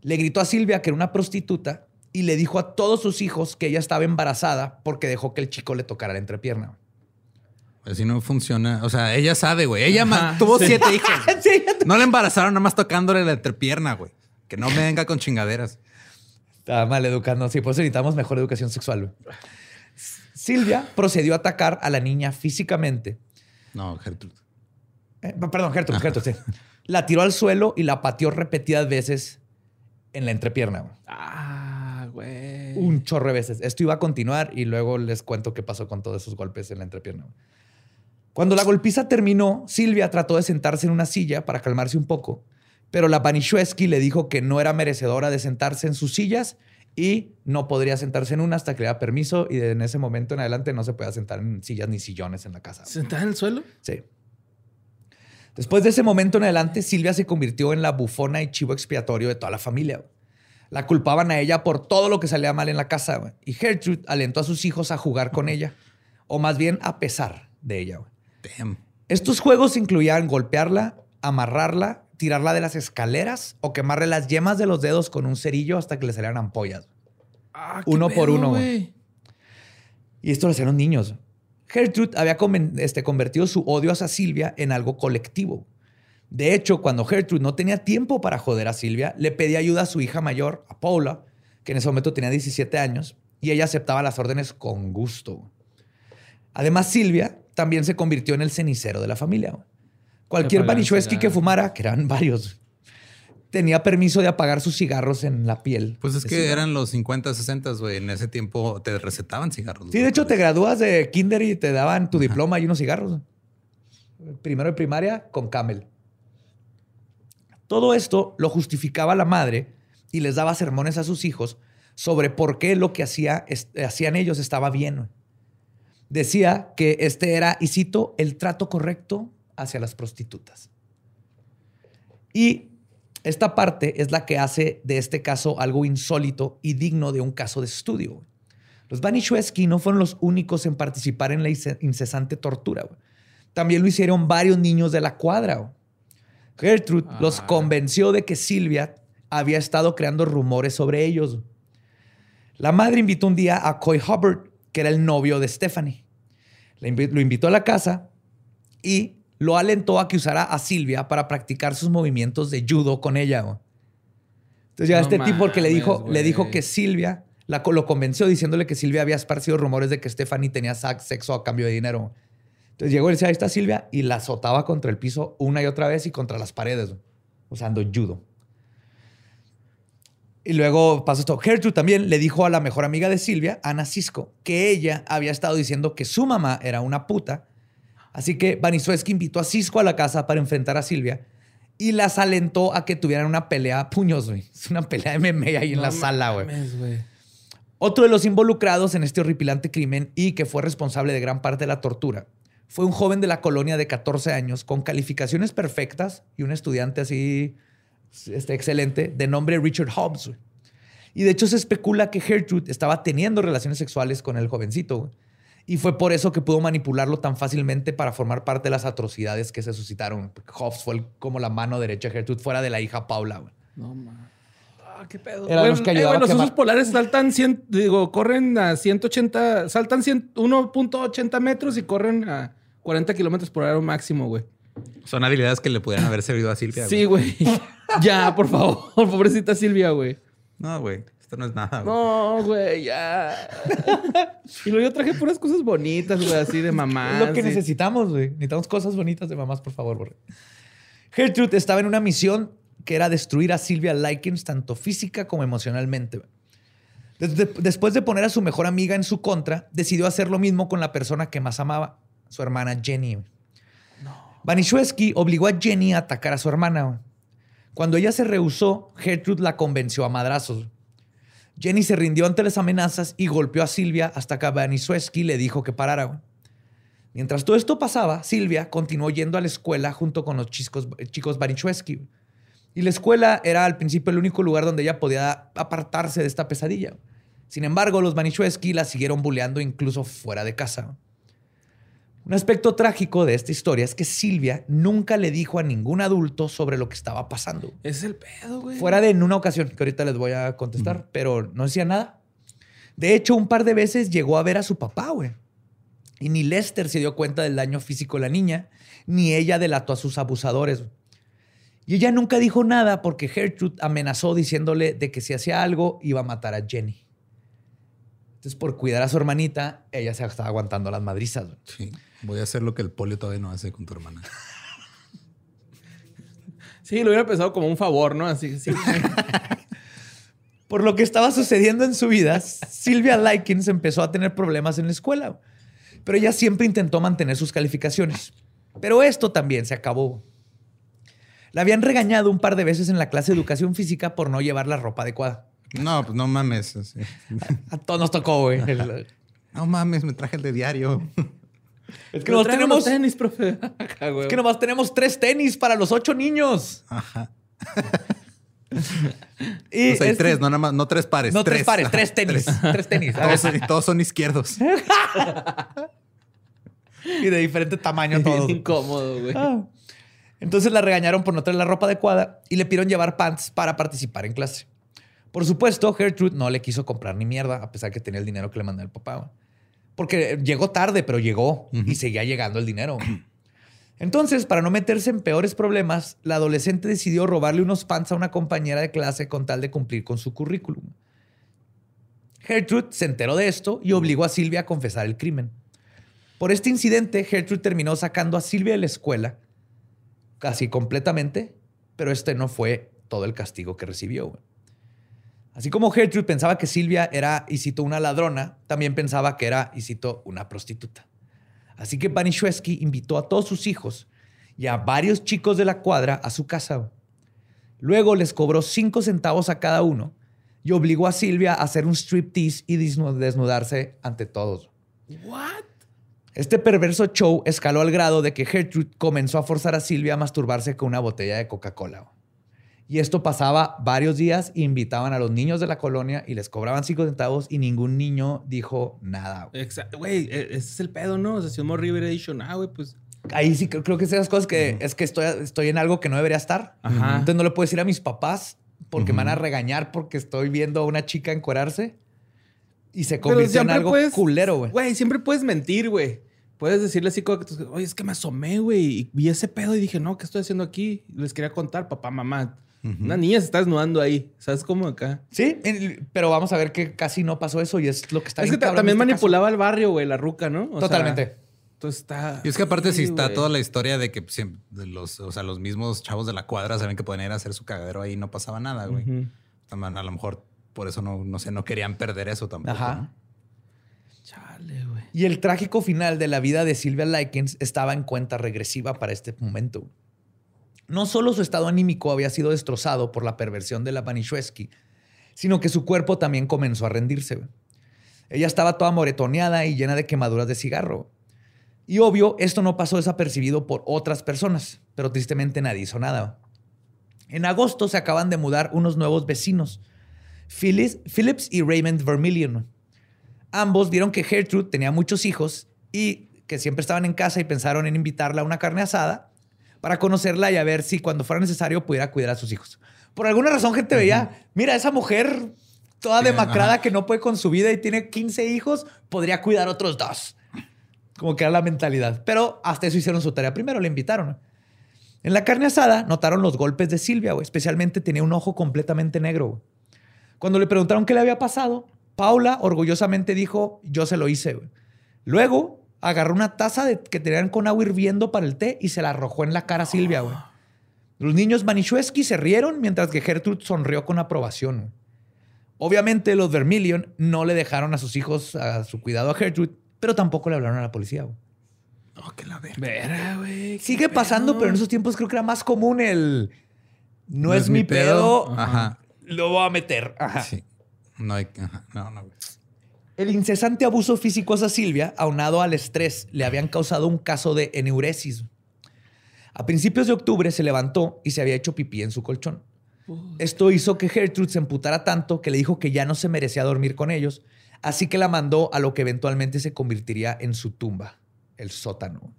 Le gritó a Silvia que era una prostituta y le dijo a todos sus hijos que ella estaba embarazada porque dejó que el chico le tocara la entrepierna. Así no funciona. O sea, ella sabe, güey. Ella Ajá, tuvo sí. siete hijos. Sí. No la embarazaron nada más tocándole la entrepierna, güey. Que no me venga con chingaderas. Está mal educando. Sí, por eso necesitamos mejor educación sexual. güey. Silvia procedió a atacar a la niña físicamente. No, Gertrude. Eh, perdón, Gertrude, Gertrude, sí. La tiró al suelo y la pateó repetidas veces en la entrepierna. güey. Ah, güey. Un chorro de veces. Esto iba a continuar y luego les cuento qué pasó con todos esos golpes en la entrepierna. Cuando la golpiza terminó, Silvia trató de sentarse en una silla para calmarse un poco, pero la Banishewski le dijo que no era merecedora de sentarse en sus sillas y no podría sentarse en una hasta que le da permiso y en ese momento en adelante no se puede sentar en sillas ni sillones en la casa. ¿Sentada en el suelo? Sí. Después de ese momento en adelante, Silvia se convirtió en la bufona y chivo expiatorio de toda la familia. La culpaban a ella por todo lo que salía mal en la casa. Y Gertrude alentó a sus hijos a jugar con ella, o más bien a pesar de ella. Damn. Estos juegos incluían golpearla, amarrarla, tirarla de las escaleras o quemarle las yemas de los dedos con un cerillo hasta que le salieran ampollas. Ah, Uno por pedo, uno. Y esto lo hacían los niños. Gertrude había este, convertido su odio hacia Silvia en algo colectivo. De hecho, cuando Gertrude no tenía tiempo para joder a Silvia, le pedía ayuda a su hija mayor, a Paula, que en ese momento tenía 17 años, y ella aceptaba las órdenes con gusto. Además, Silvia también se convirtió en el cenicero de la familia. Cualquier Banichewski que fumara, que eran varios, tenía permiso de apagar sus cigarros en la piel. Pues es que eran los 50, 60, güey. En ese tiempo te recetaban cigarros. Sí, de hecho, te gradúas de kinder y te daban tu diploma y unos cigarros. Primero de primaria con Camel. Todo esto lo justificaba la madre y les daba sermones a sus hijos sobre por qué lo que hacía, hacían ellos estaba bien. Decía que este era, y cito, el trato correcto hacia las prostitutas. Y esta parte es la que hace de este caso algo insólito y digno de un caso de estudio. Los Banishewski no fueron los únicos en participar en la ince- incesante tortura. También lo hicieron varios niños de la cuadra. Gertrude los convenció de que Silvia había estado creando rumores sobre ellos. La madre invitó un día a Coy Hubbard, que era el novio de Stephanie. Lo invitó a la casa y lo alentó a que usara a Silvia para practicar sus movimientos de judo con ella. güey. Entonces ya No este tipo que le dijo, le dijo que Silvia, la, lo convenció diciéndole que Silvia había esparcido rumores de que Stephanie tenía sexo a cambio de dinero. Entonces llegó y decía, ahí está Silvia, y la azotaba contra el piso una y otra vez y contra las paredes, güey, usando judo. Y luego pasó esto. Gertrude también le dijo a la mejor amiga de Silvia, Ana Cisco, que ella había estado diciendo que su mamá era una puta. Así que Banisueski invitó a Cisco a la casa para enfrentar a Silvia y las alentó a que tuvieran una pelea a puños, güey. Es una pelea de MMA ahí en la sala, güey. Otro de los involucrados en este horripilante crimen y que fue responsable de gran parte de la tortura fue un joven de la colonia de 14 años con calificaciones perfectas y un estudiante así este, excelente de nombre Richard Hobbs. güey. Y de hecho se especula que Gertrude estaba teniendo relaciones sexuales con el jovencito. güey. Y fue por eso que pudo manipularlo tan fácilmente para formar parte de las atrocidades que se suscitaron. Hobbs fue el- como la mano derecha de Gertrude fuera de la hija Paula. güey. No mames. Ah, qué pedo. Güey, los que eh, polares saltan 100, digo, corren a 180, saltan 100 1.80 metros y corren a 40 kilómetros por hora máximo, güey. Son habilidades que le pudieran haber servido a Silvia. Sí, güey. ya, por favor. Pobrecita Silvia, güey. No, güey. Esto no es nada. güey. No, güey, ya. y luego yo traje puras cosas bonitas, güey, así de mamá. Es lo que necesitamos, güey. Necesitamos cosas bonitas de mamás, por favor, güey. Gertrude estaba en una misión que era destruir a Sylvia Likens tanto física como emocionalmente. Desde- después de poner a su mejor amiga en su contra, decidió hacer lo mismo con la persona que más amaba, su hermana Jenny. Banishewski obligó a Jenny a atacar a su hermana. Cuando ella se rehusó, Gertrude la convenció a madrazos. Jenny se rindió ante las amenazas y golpeó a Silvia hasta que Banishewski le dijo que parara. Mientras todo esto pasaba, Silvia continuó yendo a la escuela junto con los chicos, chicos. Y la escuela era al principio el único lugar donde ella podía apartarse de esta pesadilla. Sin embargo, los Banishewski la siguieron bulleando incluso fuera de casa. Un aspecto trágico de esta historia es que Silvia nunca le dijo a ningún adulto sobre lo que estaba pasando. Ese es el pedo, güey. Fuera de en una ocasión, que ahorita les voy a contestar, pero no decía nada. De hecho, un par de veces llegó a ver a su papá, güey. Y ni Lester se dio cuenta del daño físico de la niña, ni ella delató a sus abusadores. Y ella nunca dijo nada porque Gertrude amenazó diciéndole de que si hacía algo iba a matar a Jenny. Entonces, por cuidar a su hermanita, ella se estaba aguantando las madrizas. güey. Sí. Voy a hacer lo que el polio todavía no hace con tu hermana. Sí, lo hubiera pensado como un favor, ¿no? Así, sí. Por lo que estaba sucediendo en su vida, Silvia Likens empezó a tener problemas en la escuela. Pero ella siempre intentó mantener sus calificaciones. Pero esto también se acabó. La habían regañado un par de veces en la clase de educación física por no llevar la ropa adecuada. No, pues no mames. así. A todos nos tocó, güey. No mames, me traje el de diario. Es que nomás Traigo tenemos, tenis, profe. Acá, güey. es que nomás tenemos tres tenis para los ocho niños. Ajá. Y O sea, hay tres, no nada más, no tres pares. No, tres, pares, tres tenis. Tres tenis. Todos, ver, y todos son izquierdos. y de diferente tamaño todos. Bien incómodo, güey. Ah. Entonces la regañaron por no traer la ropa adecuada y le pidieron llevar pants para participar en clase. Por supuesto, Gertrude no le quiso comprar ni mierda, a pesar que tenía el dinero que le mandó el papá. Porque llegó tarde, pero llegó y seguía llegando el dinero. Entonces, para no meterse en peores problemas, la adolescente decidió robarle unos pants a una compañera de clase con tal de cumplir con su currículum. Gertrude se enteró de esto y obligó a Silvia a confesar el crimen. Por este incidente, Gertrude terminó sacando a Silvia de la escuela casi completamente, pero este no fue todo el castigo que recibió. Así como Gertrude pensaba que Silvia era, y cito, una ladrona, también pensaba que era, y cito, una prostituta. Así que Banishewski invitó a todos sus hijos y a varios chicos de la cuadra a su casa. Luego les cobró cinco centavos a cada uno y obligó a Silvia a hacer un striptease y desnu- desnudarse ante todos. What? Este perverso show escaló al grado de que Gertrude comenzó a forzar a Silvia a masturbarse con una botella de Coca-Cola. Y esto pasaba varios días invitaban a los niños de la colonia y les cobraban cinco centavos y ningún niño dijo nada. Exacto. Güey, e- ese es el pedo, ¿no? O sea, si un morrillo hubiera dicho, ah, güey, pues... Ahí sí creo, creo que esas cosas que es que estoy, estoy en algo que no debería estar. Ajá. Entonces no le puedo decir a mis papás porque me van a regañar porque estoy viendo a una chica encuerarse y se convirtió en algo puedes- culero, güey. Güey, siempre puedes mentir, güey. Puedes decirle así como que, oye, es que me asomé, güey, y vi ese pedo y dije, no, ¿qué estoy haciendo aquí? Les quería contar, papá, mamá. Una niña se está desnudando ahí. ¿Sabes cómo acá? Sí, pero vamos a ver que casi no pasó eso y es lo que está es bien que también este caso. manipulaba el barrio, güey, la ruca, ¿no? O sea, Totalmente. entonces está... Y es que aparte, si Sí, está güey. toda la historia de que siempre, de los, o sea, los mismos chavos de la cuadra saben que pueden ir a hacer su cagadero ahí y no pasaba nada, güey. A lo mejor por eso no, no sé, no querían perder eso tampoco. Ajá. ¿no? Chale, güey. Y el trágico final de la vida de Silvia Likens estaba en cuenta regresiva para este momento. No solo su estado anímico había sido destrozado por la perversión de la Banishewski, sino que su cuerpo también comenzó a rendirse. Ella estaba toda moretoneada y llena de quemaduras de cigarro. Y obvio, esto no pasó desapercibido por otras personas, pero tristemente nadie hizo nada. En agosto se acaban de mudar unos nuevos vecinos, Phillips y Raymond Vermillion. Ambos vieron que Gertrude tenía muchos hijos y que siempre estaban en casa y pensaron en invitarla a una carne asada para conocerla y a ver si cuando fuera necesario pudiera cuidar a sus hijos. Por alguna razón, gente veía, mira, esa mujer toda Sí, demacrada ajá. que no puede con su vida y tiene 15 hijos, podría cuidar otros dos. Como que era la mentalidad. Pero hasta eso hicieron su tarea. Primero le invitaron. En la carne asada notaron los golpes de Silvia, güey. Especialmente tenía un ojo completamente negro. güey. Cuando le preguntaron qué le había pasado, Paula orgullosamente dijo, yo se lo hice. güey. Luego agarró una taza de- que tenían con agua hirviendo para el té y se la arrojó en la cara a Silvia, güey. Los niños Manischewski se rieron mientras que Gertrude sonrió con aprobación. Obviamente los Vermilion no le dejaron a sus hijos a su cuidado a Gertrude, pero tampoco le hablaron a la policía. güey. Oh, que la verga. Vera, güey. Sigue pasando, pero en esos tiempos creo que era más común el no, es, mi pedo, Ajá. lo voy a meter. Ajá. Sí. No hay. Ajá. No, no. güey. El incesante abuso físico hacia Silvia, aunado al estrés, le habían causado un caso de eneuresis. A principios de octubre se levantó y se había hecho pipí en su colchón. Esto hizo que Gertrude se emputara tanto que le dijo que ya no se merecía dormir con ellos, así que la mandó a lo que eventualmente se convertiría en su tumba, el sótano.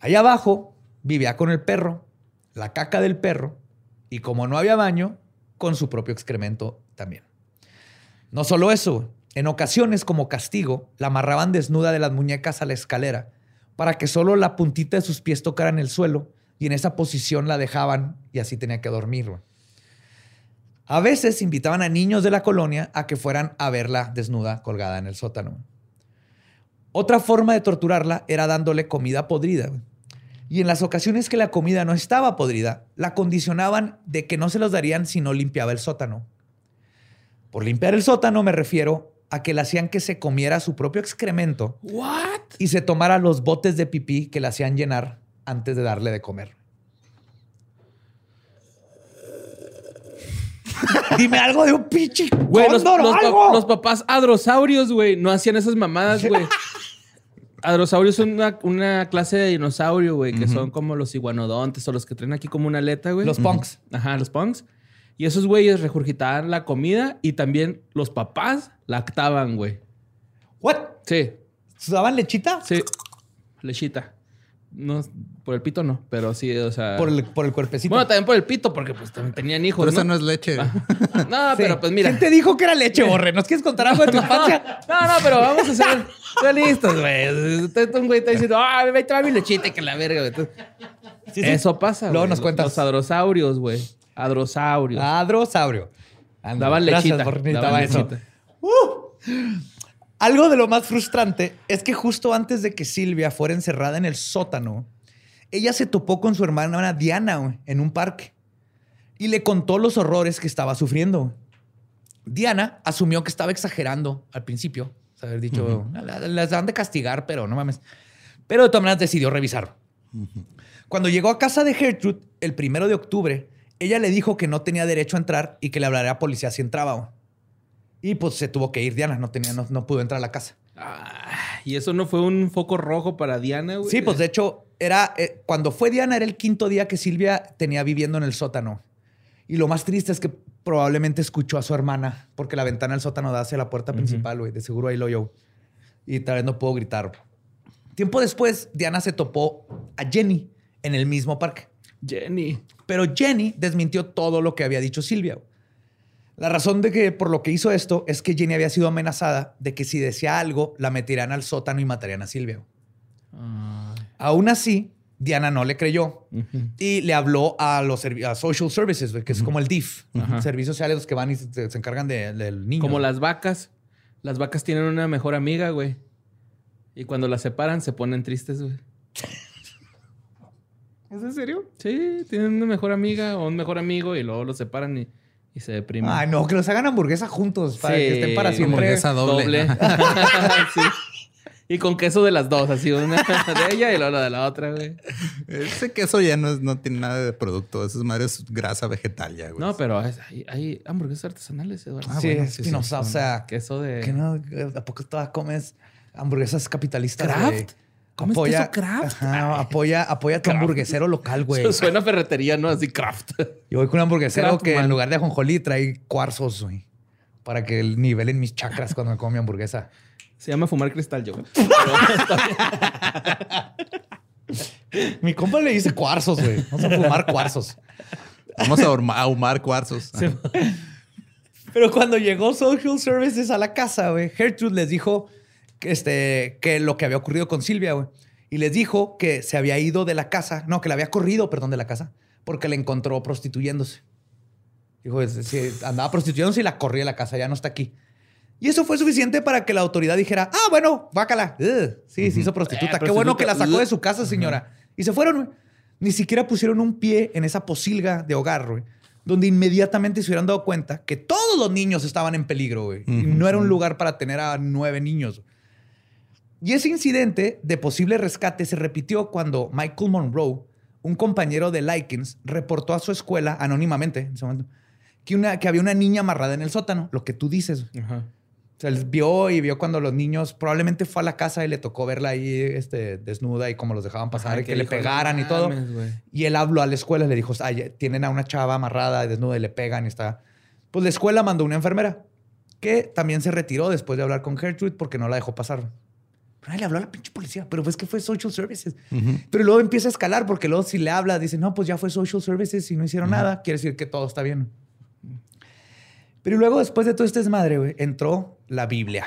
Allá abajo vivía con el perro, la caca del perro, y como no había baño, con su propio excremento también. No solo eso, en ocasiones como castigo, la amarraban desnuda de las muñecas a la escalera para que solo la puntita de sus pies tocaran el suelo y en esa posición la dejaban y así tenía que dormir. A veces invitaban a niños de la colonia a que fueran a verla desnuda colgada en el sótano. Otra forma de torturarla era dándole comida podrida. Y en las ocasiones que la comida no estaba podrida, la condicionaban de que no se los darían si no limpiaba el sótano. Por limpiar el sótano me refiero a que le hacían que se comiera su propio excremento ¿What? y se tomara los botes de pipí que le hacían llenar antes de darle de comer. Dime algo de un pinche Güey, los, pa- papás adrosaurios, güey, no hacían esas mamadas, güey. Adrosaurios son una, una clase de dinosaurio, güey, que son como los iguanodontes o los que traen aquí como una aleta, güey. Los punks. Ajá, los punks. Y esos güeyes regurgitaban la comida y también los papás lactaban, güey. ¿What? Sí, ¿Daban lechita? sí. Lechita. No, por el pito no, pero sí, o sea. Por el, por el cuerpecito. Bueno, también por el pito, porque pues también tenían hijos. Pero esa ¿no? no es leche. No, Sí. pero pues mira. ¿Quién te dijo que era leche, Borre? ¿Nos quieres contar algo de tu infancia? No, no, pero vamos a ser realistas, güey. Usted, un güey está diciendo, ah, me va mi lechita y que la verga, güey. Entonces, Sí, sí. Eso pasa, Luego güey. nos Los- cuentas. Los adrosaurios, güey. Adrosaurios. Adrosaurio. Anda, Daban lechita. Necesitaba daban lechita. Algo de lo más frustrante es que justo antes de que Silvia fuera encerrada en el sótano, ella se topó con su hermana Diana en un parque y le contó los horrores que estaba sufriendo. Diana asumió que estaba exagerando al principio. Haber dicho, "La- las dan de castigar, pero no mames. Pero de todas maneras decidió revisarlo. Cuando llegó a casa de Gertrude el primero de octubre, ella le dijo que no tenía derecho a entrar y que le hablaría a policía si entraba. güey. Y pues se tuvo que ir Diana, no, tenía, no, no pudo entrar a la casa. Ah, y eso no fue un foco rojo para Diana, güey. Sí, pues de hecho, era eh, cuando fue Diana, era el quinto día que Silvia tenía viviendo en el sótano. Y lo más triste es que probablemente escuchó a su hermana, porque la ventana del sótano da hacia la puerta principal, güey. De seguro ahí lo oyó. Y tal vez no puedo gritar. Tiempo después, Diana se topó a Jenny en el mismo parque. Jenny. Pero Jenny desmintió todo lo que había dicho Silvia. La razón de que por lo que hizo esto es que Jenny había sido amenazada de que si decía algo, la meterían al sótano y matarían a Silvia. Aún así, Diana no le creyó y le habló a los a social services, que es como el DIF, servicios sociales los que van y se, se encargan de- del niño. Como las vacas. Las vacas tienen una mejor amiga, güey. Y cuando las separan se ponen tristes, güey. ¿Es en serio? Sí, tienen una mejor amiga o un mejor amigo y luego los separan y, y se deprimen. Ay, no, que los hagan hamburguesa juntos para Sí, que estén para siempre. hamburguesa doble. Sí. Y con queso de las dos, así una de ella y luego la de la otra, güey. Ese queso ya no, es- no tiene nada de producto. Esa madre es grasa vegetal ya, güey. No, pero es- hay, hay hamburguesas artesanales, Eduardo. Ah, sí, bueno, es sí, espinosa, sí. o sea, queso de... que no, ¿a poco todas comes hamburguesas capitalistas? Kraft. güey? ¿Comes queso Kraft? Ajá, apoya, apoya a tu hamburguesero local, güey. Eso suena a ferretería, ¿no? Así craft. Yo voy con un hamburguesero que en lugar de ajonjolí trae cuarzos, güey. Para que nivelen mis chakras cuando me como mi hamburguesa. Se llama fumar cristal, yo. Mi compa le dice cuarzos, güey. Vamos a fumar cuarzos. Vamos a ahuma- ahumar cuarzos. Pero cuando llegó Social Services a la casa, güey, Gertrude les dijo este, que lo que había ocurrido con Silvia, güey. Y les dijo que se había ido de la casa, no, que la había corrido, perdón, de la casa, porque la encontró prostituyéndose. Dijo, sí, andaba prostituyéndose y la corrí de la casa, ya no está aquí. Y eso fue suficiente para que la autoridad dijera, ah, bueno, bácala. Ugh, sí, se hizo prostituta. Eh, Qué bueno que la sacó de su casa, señora. Y se fueron, güey. ni siquiera pusieron un pie en esa posilga de hogar, güey, donde inmediatamente se hubieran dado cuenta que todos los niños estaban en peligro, güey. Y no era un lugar para tener a nueve niños. Y ese incidente de posible rescate se repitió cuando Michael Monroe, un compañero de Likens, reportó a su escuela anónimamente en ese momento, que, una, que había una niña amarrada en el sótano, lo que tú dices. Ajá. O sea, él vio y vio cuando los niños probablemente fue a la casa y le tocó verla ahí este, desnuda y cómo los dejaban pasar Ajá, y que, que le pegaran "No y todo. mames, güey". Y él habló a la escuela y le dijo, "Ay, tienen a una chava amarrada y desnuda y le pegan y está. Pues la escuela mandó una enfermera que también se retiró después de hablar con Gertrude porque no la dejó pasar. Pero le habló a la pinche policía, pero es que fue social services. Pero luego empieza a escalar porque luego si le habla, dice, no, pues ya fue social services y no hicieron nada, quiere decir que todo está bien. Pero luego, después de todo este desmadre, entró la Biblia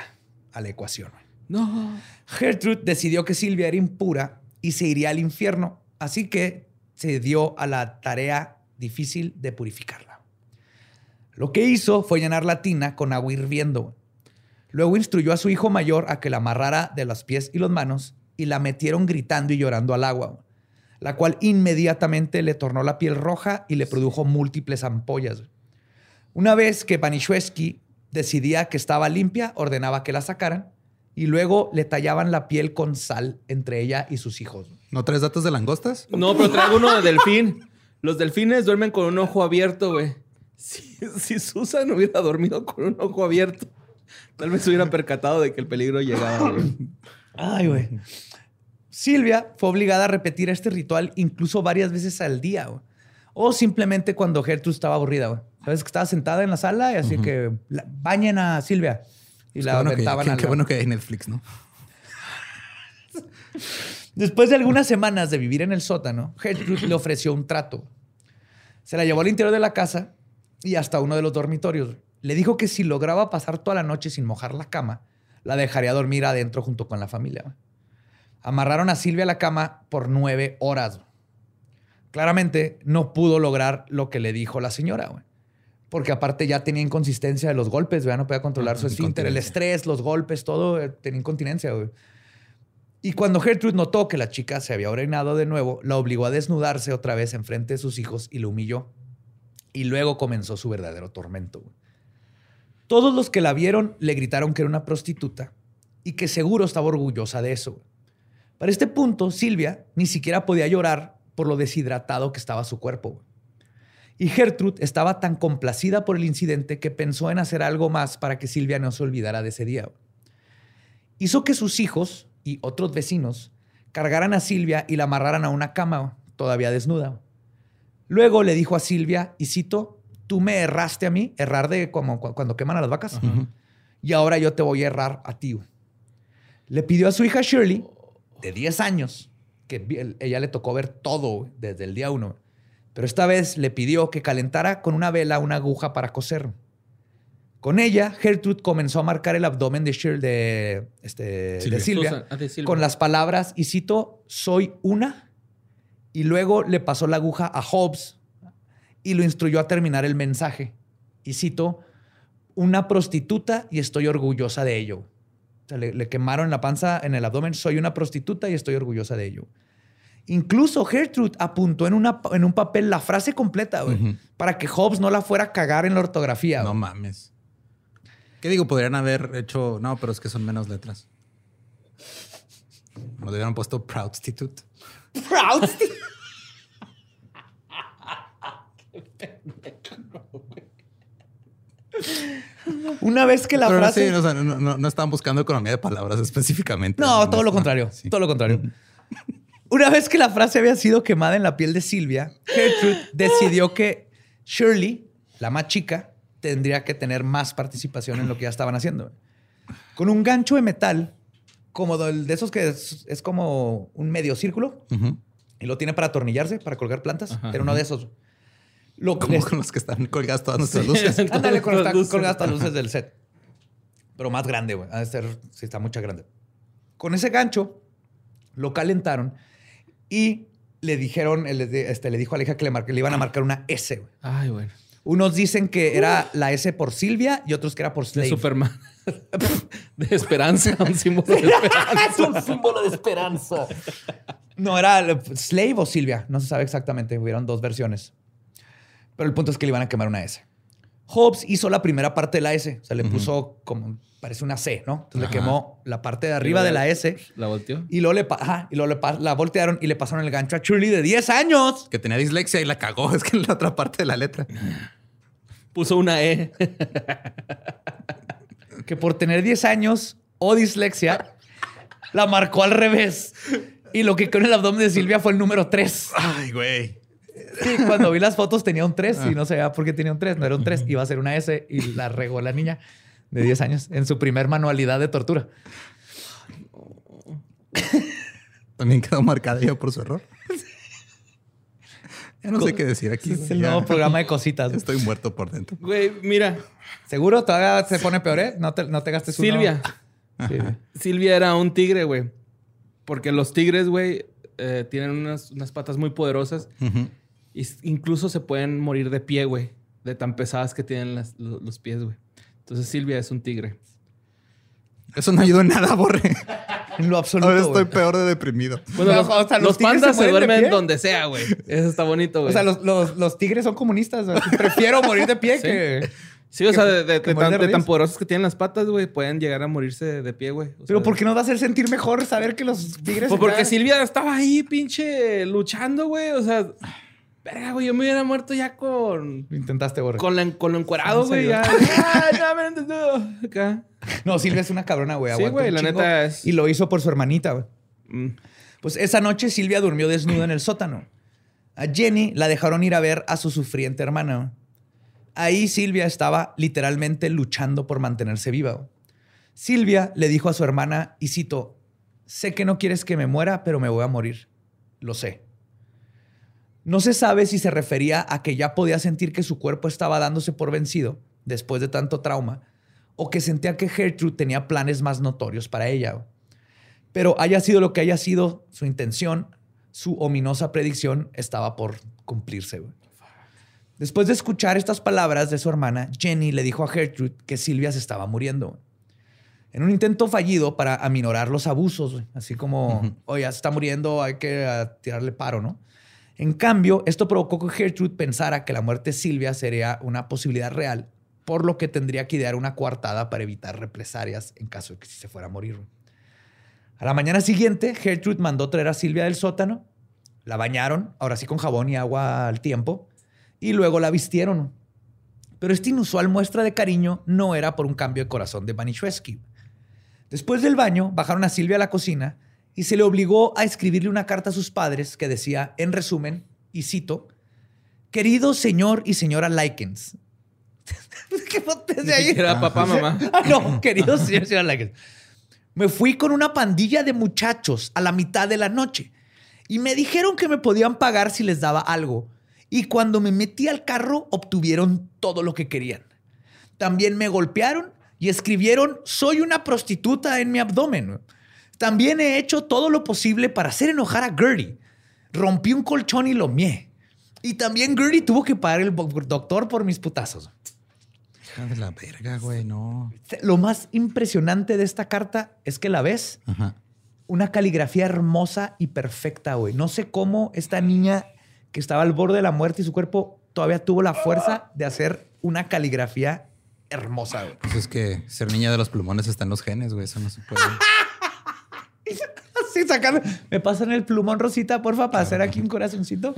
a la ecuación. No. Gertrude decidió que Silvia era impura y se iría al infierno, así que se dio a la tarea difícil de purificarla. Lo que hizo fue llenar la tina con agua hirviendo. Luego instruyó a su hijo mayor a que la amarrara de los pies y las manos y la metieron gritando y llorando al agua, la cual inmediatamente le tornó la piel roja y le produjo múltiples ampollas. Una vez que Banishewski decidía que estaba limpia, ordenaba que la sacaran y luego le tallaban la piel con sal entre ella y sus hijos. ¿No traes datos de langostas? No, pero traigo uno de delfín. Los delfines duermen con un ojo abierto, güey. Si, si Susan hubiera dormido con un ojo abierto, tal vez se hubiera percatado de que el peligro llegaba, güey. Ay, güey. Silvia fue obligada a repetir este ritual incluso varias veces al día, güey. O simplemente cuando Gertrude estaba aburrida, güey. Sabes que estaba sentada en la sala y así que la- bañen a Silvia. Y Qué la bueno, que, aventaban qué- al- qué bueno que hay Netflix, ¿no? Después de algunas semanas de vivir en el sótano, Gertrude le ofreció un trato. Se la llevó al interior de la casa y hasta uno de los dormitorios. Le dijo que si lograba pasar toda la noche sin mojar la cama, la dejaría dormir adentro junto con la familia. Amarraron a Silvia a la cama por nueve horas. Claramente no pudo lograr lo que le dijo la señora, güey. Porque aparte ya tenía inconsistencia de los golpes, ¿verdad? No podía controlar su esfínter, el estrés, los golpes, todo, eh, tenía incontinencia, güey. Y cuando Gertrude notó que la chica se había orinado de nuevo, la obligó a desnudarse otra vez enfrente de sus hijos y la humilló. Y luego comenzó su verdadero tormento. güey. Todos los que la vieron le gritaron que era una prostituta y que seguro estaba orgullosa de eso. Para este punto, Silvia ni siquiera podía llorar por lo deshidratado que estaba su cuerpo. Y Gertrude estaba tan complacida por el incidente que pensó en hacer algo más para que Silvia no se olvidara de ese día. hizo que sus hijos y otros vecinos cargaran a Silvia y la amarraran a una cama todavía desnuda. Luego le dijo a Silvia, y cito, tú me erraste a mí, errar de como cu- cuando queman a las vacas, y ahora yo te voy a errar a ti. güey". Le pidió a su hija Shirley, de 10 años, que ella le tocó ver todo desde el día uno, pero esta vez le pidió que calentara con una vela una aguja para coser. Con ella, Gertrude comenzó a marcar el abdomen de, Shir- de, este, de Silvia. Ah, de Silvia. con las palabras, y cito, soy una. Y luego le pasó la aguja a Hobbes y lo instruyó a terminar el mensaje. Y cito, una prostituta y estoy orgullosa de ello. O sea, le, le quemaron la panza, en el abdomen, soy una prostituta y estoy orgullosa de ello. Incluso Gertrude apuntó en, una, en un papel la frase completa, güey, para que Hobbes no la fuera a cagar en la ortografía. No mames. ¿Qué digo? Podrían haber hecho. No, pero es que son menos letras. No hubieran puesto Proudstitute. Proud. Una vez que la Pero frase. sí, o sea, no, no- no estaban buscando economía de palabras específicamente. No, todo lo contrario. Sí. Todo lo contrario. Una vez que la frase había sido quemada en la piel de Silvia, Gertrude decidió que Shirley, la más chica, tendría que tener más participación en lo que ya estaban haciendo. Con un gancho de metal, como de esos que es, es como un medio círculo, y lo tiene para atornillarse, para colgar plantas. Era uno de esos. Lo Como les- con los que están colgadas todas nuestras luces. Ándale, con Las luces. colgadas las luces del set. Pero más grande, güey. Ha de ser, sí, está mucha grande. Con ese gancho, lo calentaron y le dijeron, este, le dijo a la hija que le, le iban a marcar una S, güey. Ay, bueno. Unos dicen que era la S por Silvia y otros que era por De Slave. Superman. de esperanza, un símbolo de esperanza. es un símbolo de esperanza. No, era Slave o Silvia. No se sabe exactamente. Hubieron dos versiones. Pero el punto es que le iban a quemar una S. Hobbes hizo la primera parte de la S. O sea, le puso como, parece una C, ¿no? Entonces Ajá. le quemó la parte de arriba de la S. ¿La volteó? Y luego, le, ajá, y luego le la voltearon y le pasaron el gancho a Shirley de 10 años. Que tenía dislexia y la cagó. Es que en la otra parte de la letra. Puso una E. Que por tener 10 años o dislexia, la marcó al revés. Y lo que quedó en el abdomen de Silvia fue el número 3. Ay, güey. Sí, cuando vi las fotos tenía un 3 y no sabía por qué tenía un 3. No era un 3, iba a ser una S y la regó la niña de 10 años en su primer manualidad de tortura. También quedó marcada ella por su error. Ya no sé qué decir aquí. Es el nuevo programa de cositas. Estoy muerto por dentro. Güey, mira. ¿Seguro? ¿Todavía se pone peor, eh? No te, no te gastes. Silvia. Sí. Silvia era un tigre, güey. Porque los tigres, güey, eh, tienen unas, unas patas muy poderosas. Ujú. Y incluso se pueden morir de pie, güey. De tan pesadas que tienen las- lo- los pies, güey. Entonces Silvia es un tigre. Eso no ayudó en nada, Borre. En lo absoluto. Ahora estoy peor de deprimido. Bueno, los, o sea, los los tigres pandas se duermen donde sea, güey. Eso está bonito, güey. O sea, los, los- los tigres son comunistas. sea, Prefiero morir de pie Sí. que... sí, o sea, de, tan, de de tan rodillas. poderosos que tienen las patas, güey, pueden llegar a morirse de pie, güey. Pero sea, ¿por qué nos va a hacer sentir mejor saber que los tigres... Pues porque están- Silvia estaba ahí, pinche, luchando, güey. O sea, verga, güey, yo me hubiera muerto ya con. Intentaste, Borre. Con, la- con lo encuerado, ¿En güey. Ya. Ay, no, me entendió. Acá. No, Silvia es una cabrona, güey. Sí, güey, la neta es- Y lo hizo por su hermanita, güey. Mm. Pues esa noche Silvia durmió desnuda en el sótano. A Jenny la dejaron ir a ver a su sufriente hermana. Ahí Silvia estaba literalmente luchando por mantenerse viva. Silvia le dijo a su hermana, y cito, sé que no quieres que me muera, pero me voy a morir. Lo sé. No se sabe si se refería a que ya podía sentir que su cuerpo estaba dándose por vencido después de tanto trauma, o que sentía que Gertrude tenía planes más notorios para ella. Pero haya sido lo que haya sido su intención, su ominosa predicción estaba por cumplirse. Después de escuchar estas palabras de su hermana, Jenny le dijo a Gertrude que Silvia se estaba muriendo. En un intento fallido para aminorar los abusos, así como, oye, se está muriendo, hay que ah, tirarle paro, ¿no? En cambio, esto provocó que Gertrude pensara que la muerte de Silvia sería una posibilidad real, por lo que tendría que idear una coartada para evitar represalias en caso de que se fuera a morir. A la mañana siguiente, Gertrude mandó traer a Silvia del sótano, la bañaron, ahora sí con jabón y agua al tiempo, y luego la vistieron. Pero esta inusual muestra de cariño no era por un cambio de corazón de Banishewski. Después del baño, bajaron a Silvia a la cocina y se le obligó a escribirle una carta a sus padres que decía, en resumen, y cito, Querido señor y señora Likens. ¿Qué ahí? Era papá, mamá. Ah, no, querido señor y señora Likens. Me fui con una pandilla de muchachos a la mitad de la noche y me dijeron que me podían pagar si les daba algo. Y cuando me metí al carro, obtuvieron todo lo que querían. También me golpearon y escribieron, soy una prostituta en mi abdomen. También he hecho todo lo posible para hacer enojar a Gertie. Rompí un colchón y lo mié. Y también Gertie tuvo que pagar el doctor por mis putazos. Hija de la verga, güey, no. Lo más impresionante de esta carta es que la ves Ajá. una caligrafía hermosa y perfecta, güey. No sé cómo esta niña que estaba al borde de la muerte y su cuerpo todavía tuvo la fuerza de hacer una caligrafía hermosa, güey. Pues es que ser niña de los plumones está en los genes, güey. Eso no se puede. Así sacando. Me pasan el plumón rosita, porfa, para hacer aquí un corazoncito.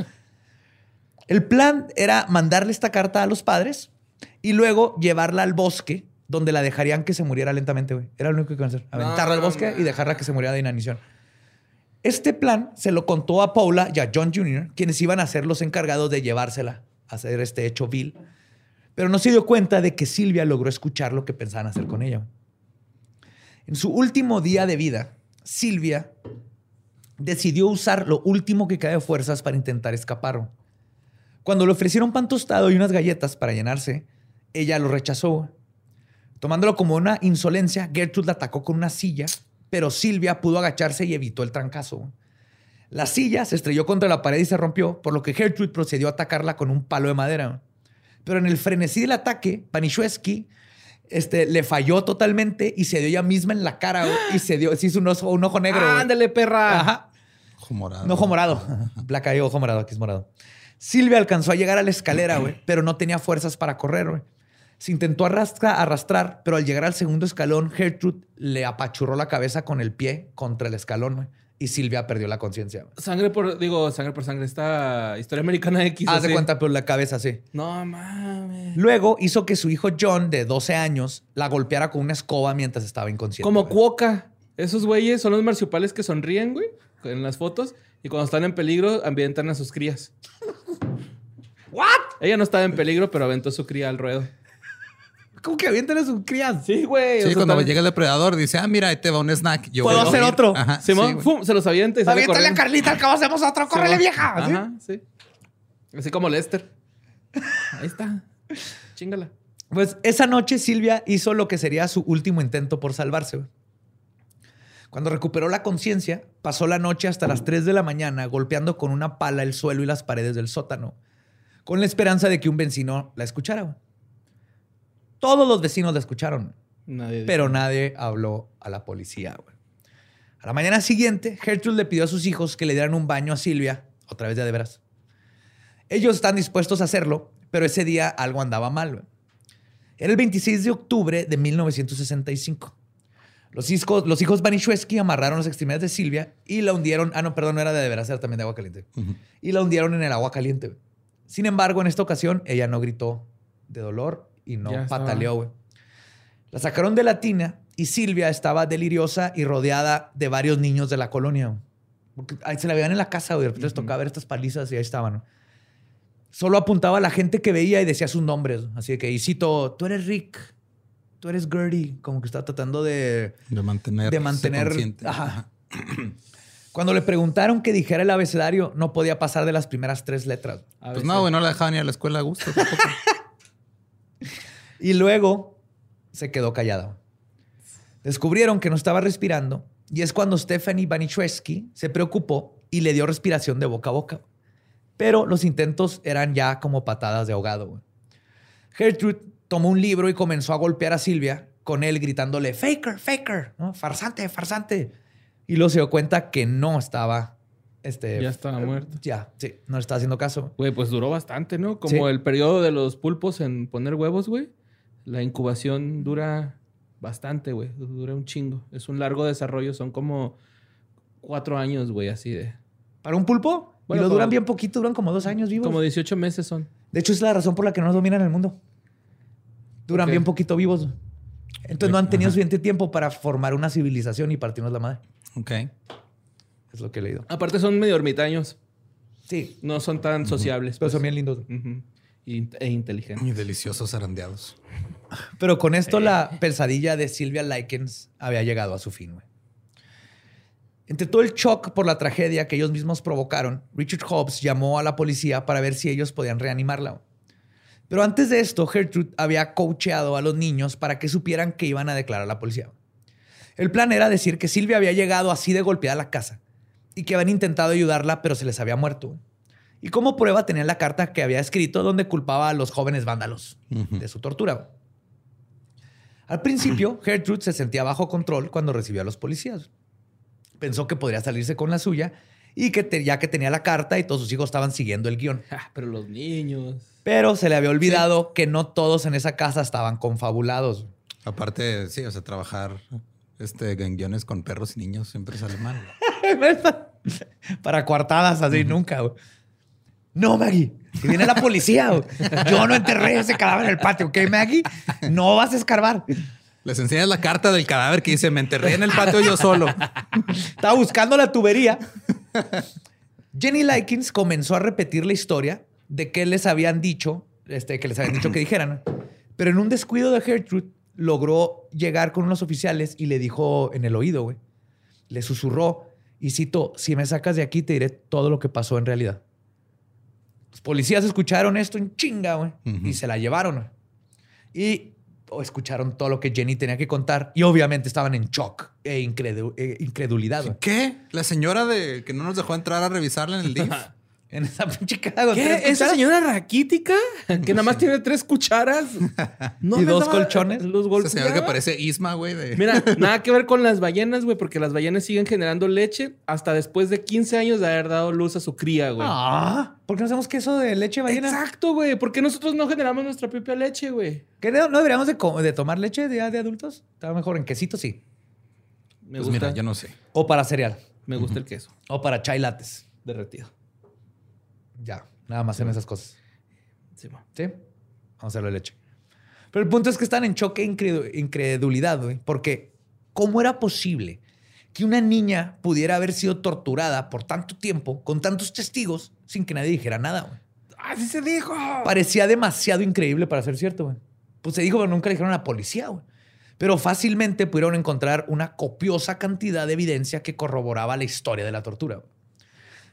El plan era mandarle esta carta a los padres y luego llevarla al bosque donde la dejarían que se muriera lentamente, güey. Era lo único que iban a hacer. Aventarla al bosque y dejarla que se muriera de inanición. Este plan se lo contó a Paula y a John Jr., quienes iban a ser los encargados de llevársela a hacer este hecho vil. Pero no se dio cuenta de que Silvia logró escuchar lo que pensaban hacer con ella. En su último día de vida, Silvia decidió usar lo último que queda de fuerzas para intentar escapar. Cuando le ofrecieron pan tostado y unas galletas para llenarse, ella lo rechazó. Tomándolo como una insolencia, Gertrude la atacó con una silla, pero Silvia pudo agacharse y evitó el trancazo. La silla se estrelló contra la pared y se rompió, por lo que Gertrude procedió a atacarla con un palo de madera. Pero en el frenesí del ataque, Panishewski este, le falló totalmente y se dio ella misma en la cara güey, y se dio, se hizo un, ojo- un ojo negro. güey. Ándale, perra. Ajá. Ojo morado. No, ojo morado. Placa y ojo morado, aquí es morado. Silvia alcanzó a llegar a la escalera, güey, pero no tenía fuerzas para correr, güey. Se intentó arrastra- arrastrar, pero al llegar al segundo escalón, Gertrude le apachurró la cabeza con el pie contra el escalón, güey. Y Silvia perdió la conciencia. Sangre por, digo, sangre por sangre. Esta historia americana X. Haz de así. cuenta, pero la cabeza sí. No mames. Luego hizo que su hijo John, de 12 años, la golpeara con una escoba mientras estaba inconsciente. Como güey. cuoca. Esos güeyes son los marsupiales que sonríen, güey, en las fotos. Y cuando están en peligro, ambientan a sus crías. ¿What? Ella no estaba en peligro, pero aventó su cría al ruedo. ¿Cómo que avientan a sus crías? Sí, güey. Sí, cuando llega el depredador, dice, ah, mira, ahí te va un snack. Yo ¿Puedo hacer ir". otro? Ajá, Simón, sí, güey. ¡fum! se los avienta y sale Aviéntale a. Carlita, al cabo hacemos otro. ¡Córrele, Simón. vieja! ¿Sí? Ajá, sí. Así como Lester. Ahí está. Chingala. Pues esa noche Silvia hizo lo que sería su último intento por salvarse. güey. Cuando recuperó la conciencia, pasó la noche hasta las 3 de la mañana golpeando con una pala el suelo y las paredes del sótano, con la esperanza de que un vecino la escuchara. Todos los vecinos la escucharon, Nadie. pero nadie habló a la policía. güey. A la mañana siguiente, Gertrude le pidió a sus hijos que le dieran un baño a Silvia, otra vez de veras. Ellos están dispuestos a hacerlo, pero ese día algo andaba mal. güey. Era el 26 de octubre de 1965. Los hijos, los hijos amarraron las extremidades de Silvia y la hundieron. Ah, no, perdón, no era de de veras, era también de agua caliente. Y la hundieron en el agua caliente. Sin embargo, en esta ocasión, ella no gritó de dolor y no Ya pataleó. güey. La sacaron de la tina y Silvia estaba deliriosa y rodeada de varios niños de la colonia. Porque ahí se la veían en la casa, güey. De repente les tocaba ver estas palizas y ahí estaban. Solo apuntaba a la gente que veía y decía sus nombres. Así de que, y cito, tú eres Rick, tú eres Gertie. Como que estaba tratando de, De mantener. de mantener. consciente. Ajá. Cuando le preguntaron que dijera el abecedario, no podía pasar de las primeras tres letras. Pues no, güey, no la dejaban ir a la escuela a gusto. tampoco. Y luego se quedó callada. Descubrieron que no estaba respirando y es cuando Stephanie Baniszewski se preocupó y le dio respiración de boca a boca. Pero los intentos eran ya como patadas de ahogado. Gertrude tomó un libro y comenzó a golpear a Silvia con él gritándole faker, faker, ¿no? farsante, farsante. Y luego se dio cuenta que no estaba... Este, Ya estaba muerto. Ya, sí, no le estaba haciendo caso. Güey, pues duró bastante, ¿no? Como Sí. el periodo de los pulpos en poner huevos, güey. La incubación dura bastante, güey. Dura un chingo. Es un largo desarrollo. Son como cuatro años, güey, así de... ¿Para un pulpo? Bueno, y lo duran bien poquito, duran como dos años vivos. Como 18 meses son. De hecho, es la razón por la que no nos dominan el mundo. Duran bien poquito vivos. Entonces no han tenido suficiente tiempo para formar una civilización y partirnos la madre. ok. Es lo que he leído. Aparte son medio ermitaños. Sí, No son tan sociables. pero pues. son bien lindos. E inteligentes. Y deliciosos zarandeados. Pero con esto la pesadilla de Sylvia Likens había llegado a su fin. Entre todo el shock por la tragedia que ellos mismos provocaron, Richard Hobbs llamó a la policía para ver si ellos podían reanimarla. Pero antes de esto, Gertrude había coacheado a los niños para que supieran que iban a declarar a la policía. El plan era decir que Silvia había llegado así de golpeada a la casa y que habían intentado ayudarla, pero se les había muerto. Y como prueba tenían la carta que había escrito donde culpaba a los jóvenes vándalos de su tortura. Al principio, Gertrude se sentía bajo control cuando recibió a los policías. Pensó que podría salirse con la suya y que te- ya que tenía la carta y todos sus hijos estaban siguiendo el guion. Ah, pero los niños. Pero se le había olvidado que no todos en esa casa estaban confabulados. Aparte, sí, o sea, trabajar este, en guiones con perros y niños siempre sale mal. Para coartadas así, nunca. No, Maggie. Si viene la policía, güey. yo no enterré ese cadáver en el patio, ¿ok, Maggie? No vas a escarbar. Les enseñas la carta del cadáver que dice, me enterré en el patio yo solo. Estaba buscando la tubería. Jenny Likens comenzó a repetir la historia de que les habían dicho, este, que les habían dicho que dijeran. Pero en un descuido de Gertrude, logró llegar con unos oficiales y le dijo en el oído, güey. Le susurró y citó, si me sacas de aquí te diré todo lo que pasó en realidad. Los policías escucharon esto en chinga, güey, y se la llevaron. Y oh, escucharon todo lo que Jenny tenía que contar y obviamente estaban en shock e e incredulidad. ¿Qué? ¿La señora de que no nos dejó entrar a revisarla en el DIF? En esa pinche caja con tres ¿Qué? ¿Esa cucharas. señora raquítica? Que nada más tiene tres cucharas. No ¿Y dos colchones? Los Ese golpes. señor que parece Isma, güey. de- Mira, nada que ver con las ballenas, güey, porque las ballenas siguen generando leche hasta después de 15 años de haber dado luz a su cría, güey. Ah, ¿por qué no hacemos queso de leche ballena? Exacto, güey. ¿Por qué nosotros no generamos nuestra propia leche, güey? ¿Qué no, no deberíamos de, tomar leche de, de adultos? Estaba mejor en quesito, sí. Me Pues gusta, mira, yo no sé. O para cereal. me gusta el queso O para chai lattes. derretido. Ya, nada más en esas cosas. Sí, ma. ¿Sí? Vamos a hacerlo de leche. Pero el punto es que están en choque e incredu- incredulidad, güey. Porque, ¿cómo era posible que una niña pudiera haber sido torturada por tanto tiempo, con tantos testigos, sin que nadie dijera nada, güey? ¡Así se dijo! Parecía demasiado increíble para ser cierto, güey. Pues se dijo, pero nunca le dijeron a la policía, güey. Pero fácilmente pudieron encontrar una copiosa cantidad de evidencia que corroboraba la historia de la tortura. güey.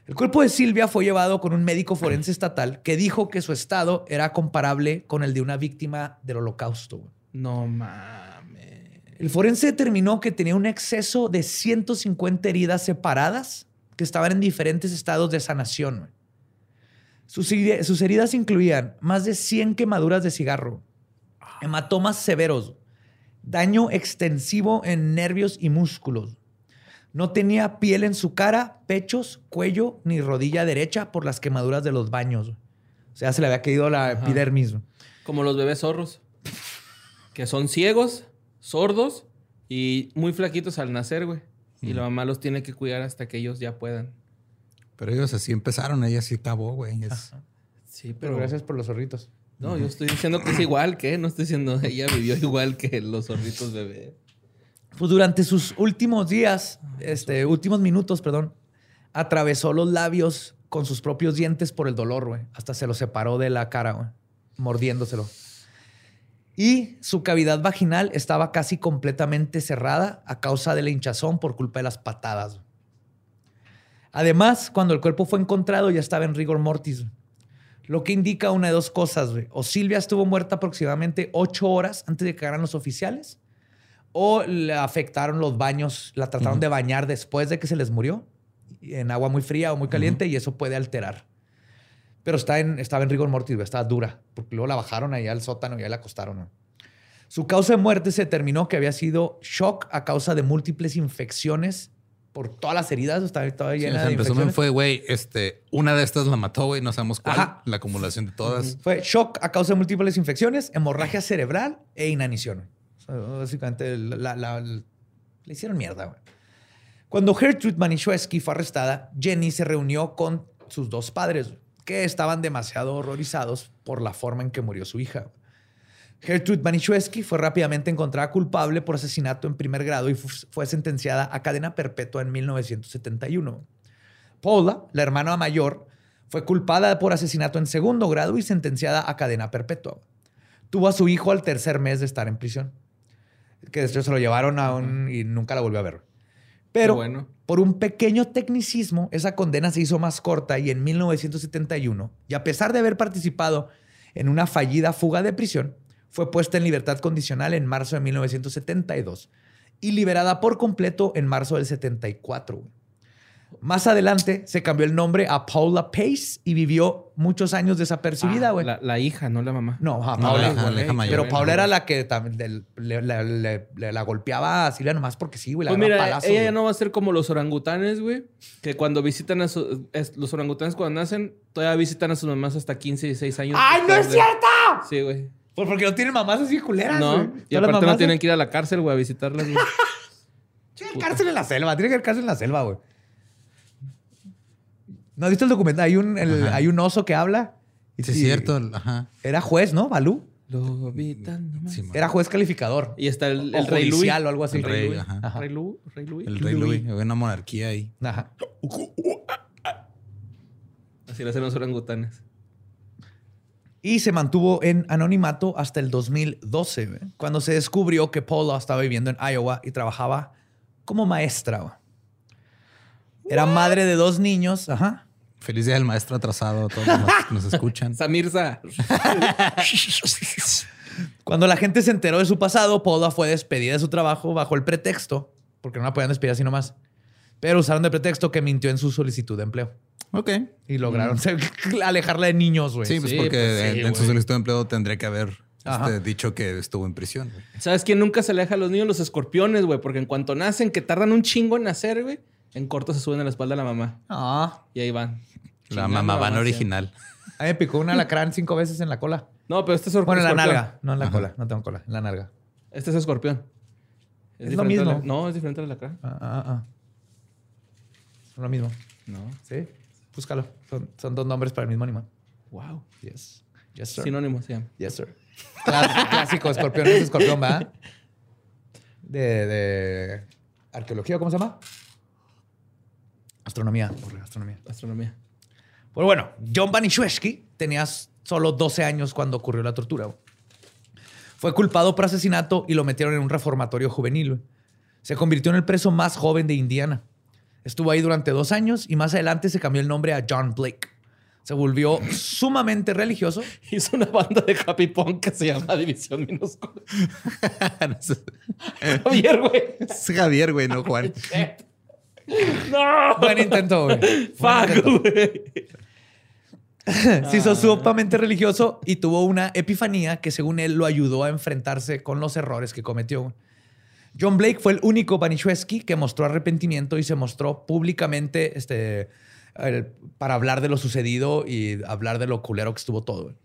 El cuerpo de Silvia fue llevado con un médico forense estatal que dijo que su estado era comparable con el de una víctima del holocausto. No mames. El forense determinó que tenía un exceso de 150 heridas separadas que estaban en diferentes estados de sanación. Sus, sus heridas incluían más de 100 quemaduras de cigarro, hematomas severos, daño extensivo en nervios y músculos. No tenía piel en su cara, pechos, cuello ni rodilla derecha por las quemaduras de los baños. O sea, se le había caído la Ajá. epidermis. güey. Como los bebés zorros. Que son ciegos, sordos y muy flaquitos al nacer, güey. Y la mamá los tiene que cuidar hasta que ellos ya puedan. Pero ellos así empezaron, ella sí acabó, güey. Es- Sí, Pero gracias por los zorritos. No, yo estoy diciendo que es igual que, no estoy diciendo ella vivió igual que los zorritos bebé. Pues durante sus últimos días, este, últimos minutos, perdón, atravesó los labios con sus propios dientes por el dolor, güey. Hasta se lo separó de la cara, güey, mordiéndoselo. Y su cavidad vaginal estaba casi completamente cerrada a causa de la hinchazón por culpa de las patadas. Además, cuando el cuerpo fue encontrado, ya estaba en rigor mortis. Lo que indica una de dos cosas, güey. O Silvia estuvo muerta aproximadamente ocho horas antes de que llegaran los oficiales, o le afectaron los baños, la trataron de bañar después de que se les murió, en agua muy fría o muy caliente, y eso puede alterar. Pero está en, estaba en rigor mortis, estaba dura, porque luego la bajaron allá al sótano y ahí la acostaron. Su causa de muerte se determinó que había sido shock a causa de múltiples infecciones por todas las heridas, estaba toda llena de en resumen fue, güey, este, una de estas la mató, güey, no sabemos cuál, Ajá. la acumulación de todas. Fue shock a causa de múltiples infecciones, hemorragia cerebral e inanición. Básicamente la- le hicieron mierda. Cuando Gertrude Manischewski fue arrestada, Jenny se reunió con sus dos padres, que estaban demasiado horrorizados por la forma en que murió su hija. Gertrude Manischewski fue rápidamente encontrada culpable por asesinato en primer grado y fu- fue sentenciada a cadena perpetua en 1971. Paula, la hermana mayor, fue culpada por asesinato en segundo grado y sentenciada a cadena perpetua. Tuvo a su hijo al tercer mes de estar en prisión. Que después se lo llevaron a un... y nunca la volvió a ver. Pero bueno. por un pequeño tecnicismo, esa condena se hizo más corta y en 1971, y a pesar de haber participado en una fallida fuga de prisión, fue puesta en libertad condicional en marzo de 1972 y liberada por completo en marzo del 74. Más adelante se cambió el nombre a Paula Pace y vivió muchos años desapercibida, Ah, güey. la, la hija, no la mamá. No, ajá, No, Paula. la hija- la güey. hija mayor. Pero Paula era la que también le, le- le- le- la golpeaba a Silvia nomás porque sí, güey. la Pues mira, palazos, ella ya no va a ser como los orangutanes, güey. Que cuando visitan a sus... Los orangutanes cuando nacen, todavía visitan a sus mamás hasta 15 y 16 años. ¡Ay, no es cierto! Sí, güey. Pues porque no tienen mamás así culeras, No, güey. y aparte no tienen que ir a la cárcel, güey, a visitarlas, güey. Tiene cárcel en la selva. Tiene que haber cárcel en la selva, güey. ¿No has visto el documental? Hay un, el- hay un oso que habla. y- Sí, es cierto, ajá. Era juez, ¿no? Balú. Lo vi tan nomás. Sí, man. Era juez calificador. Y está el, O el rey Luis. judicial o algo así. El rey, Luis. ajá. Ajá. Rey Lu- Rey Luis. El rey Louis, había una monarquía ahí. Ajá. Así lo hacen los orangutanes. Y se mantuvo en anonimato hasta el 2012, güey, cuando se descubrió que Paula estaba viviendo en Iowa y trabajaba como maestra. güey. Era madre de dos niños. Ajá. Feliz día del maestro atrasado a todos los que nos escuchan. Samirza. Cuando la gente se enteró de su pasado, Paula fue despedida de su trabajo bajo el pretexto, porque no la podían despedir así nomás, pero usaron de pretexto que mintió en su solicitud de empleo. Ok. Y lograron alejarla de niños, güey. Sí, pues Sí, porque pues en, sí, en su solicitud de empleo tendría que haber este, dicho que estuvo en prisión. güey. ¿Sabes quién nunca se aleja a los niños? Los escorpiones, güey. Porque en cuanto nacen, que tardan un chingo en nacer, güey, en corto se suben a la espalda de la mamá. Ah, Y ahí van. La Chingando mamá van sí. original. a mí me picó un alacrán cinco veces en la cola. No, pero este es escorp- Bueno, en la escorpión. nalga. No en la cola. No tengo cola. En la nalga. Este es escorpión. Es lo mismo. la- No, es diferente a la cara. Ah, ah, ah. Son lo mismo. No. Sí. Búscalo. Son, son dos nombres para el mismo animal. Wow. Yes. Yes, sir. Sinónimo se llama. Yes, sir. Clás- clásico, escorpión. Es escorpión, ¿verdad? De, de arqueología, ¿cómo se llama? Astronomía. Borre, astronomía. Astronomía. Pues bueno, John Banishewski tenía solo 12 años cuando ocurrió la tortura. Fue culpado por asesinato y lo metieron en un reformatorio juvenil. Se convirtió en el preso más joven de Indiana. Estuvo ahí durante dos años y más adelante se cambió el nombre a John Blake. Se volvió sumamente religioso. Hizo una banda de happy punk que se llama División Minúscula. Javier, güey. es Javier, güey, no Juan. No. Buen intento, güey. Fuck, intento. güey. Se hizo sumamente religioso y tuvo una epifanía que según él lo ayudó a enfrentarse con los errores que cometió. John Blake fue el único Banishewski que mostró arrepentimiento y se mostró públicamente este, el- para hablar de lo sucedido y hablar de lo culero que estuvo todo.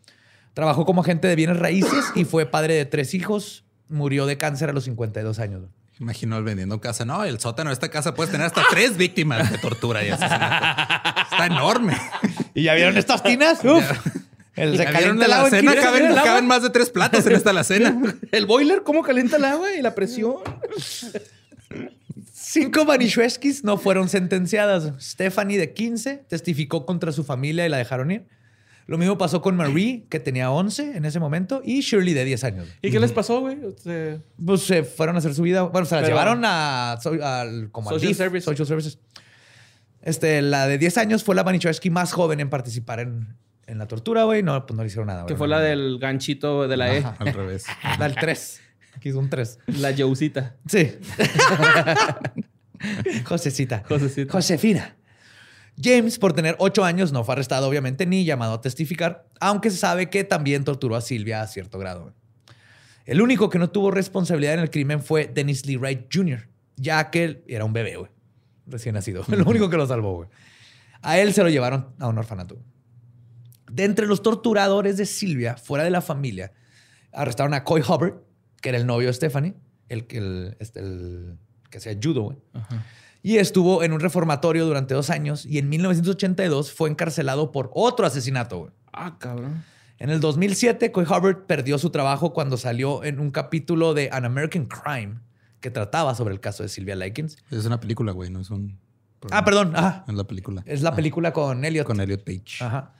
Trabajó como agente de bienes raíces y fue padre de tres hijos. Murió de cáncer a los 52 años. Imagino él vendiendo casa. No, el sótano de esta casa puedes tener hasta tres víctimas de tortura y asesinato. Está enorme. ¿Y ya vieron estas tinas? Uf. El se ¿Ya vieron calienta el la agua en cena? 15 Caben, caben más de tres platos en esta alacena. El boiler, ¿cómo calienta el agua y la presión? Cinco Banishewskis no fueron sentenciadas. Stephanie, de 15, testificó contra su familia y la dejaron ir. Lo mismo pasó con Marie, que tenía 11 en ese momento, y Shirley, de 10 años. ¿Y qué les pasó, güey? Pues se fueron a hacer su vida. Bueno, se las Pero- llevaron a, al, como al Social Service. Social Services. Este, la de 10 años fue la Banishewski más joven en participar en, en la tortura, güey. No, pues no le hicieron nada. que güey. fue la del ganchito de la E. Al revés. La del 3. Aquí es un 3. La Jousita. Sí. Josecita. Josecita. Josefina. James, por tener ocho años, no fue arrestado, obviamente, ni llamado a testificar, aunque se sabe que también torturó a Silvia a cierto grado. El único que no tuvo responsabilidad en el crimen fue Dennis Lee Wright Jr., ya que era un bebé, güey. Recién nacido. Lo único que lo salvó, güey. A él se lo llevaron a un orfanato. De entre los torturadores de Silvia, fuera de la familia, arrestaron a Coy Hubbard, que era el novio de Stephanie, el, el, este, el que hacía judo, güey. Y estuvo en un reformatorio durante dos años y en 1982 fue encarcelado por otro asesinato, güey. Ah, cabrón. En el 2007, Coy Hubbard perdió su trabajo cuando salió en un capítulo de An American Crime que trataba sobre el caso de Sylvia Likens. Es una película, güey, no es un. Ah, perdón. Ah, Es la película. es la Ah, película con Elliot. Con Elliot Page. Ajá.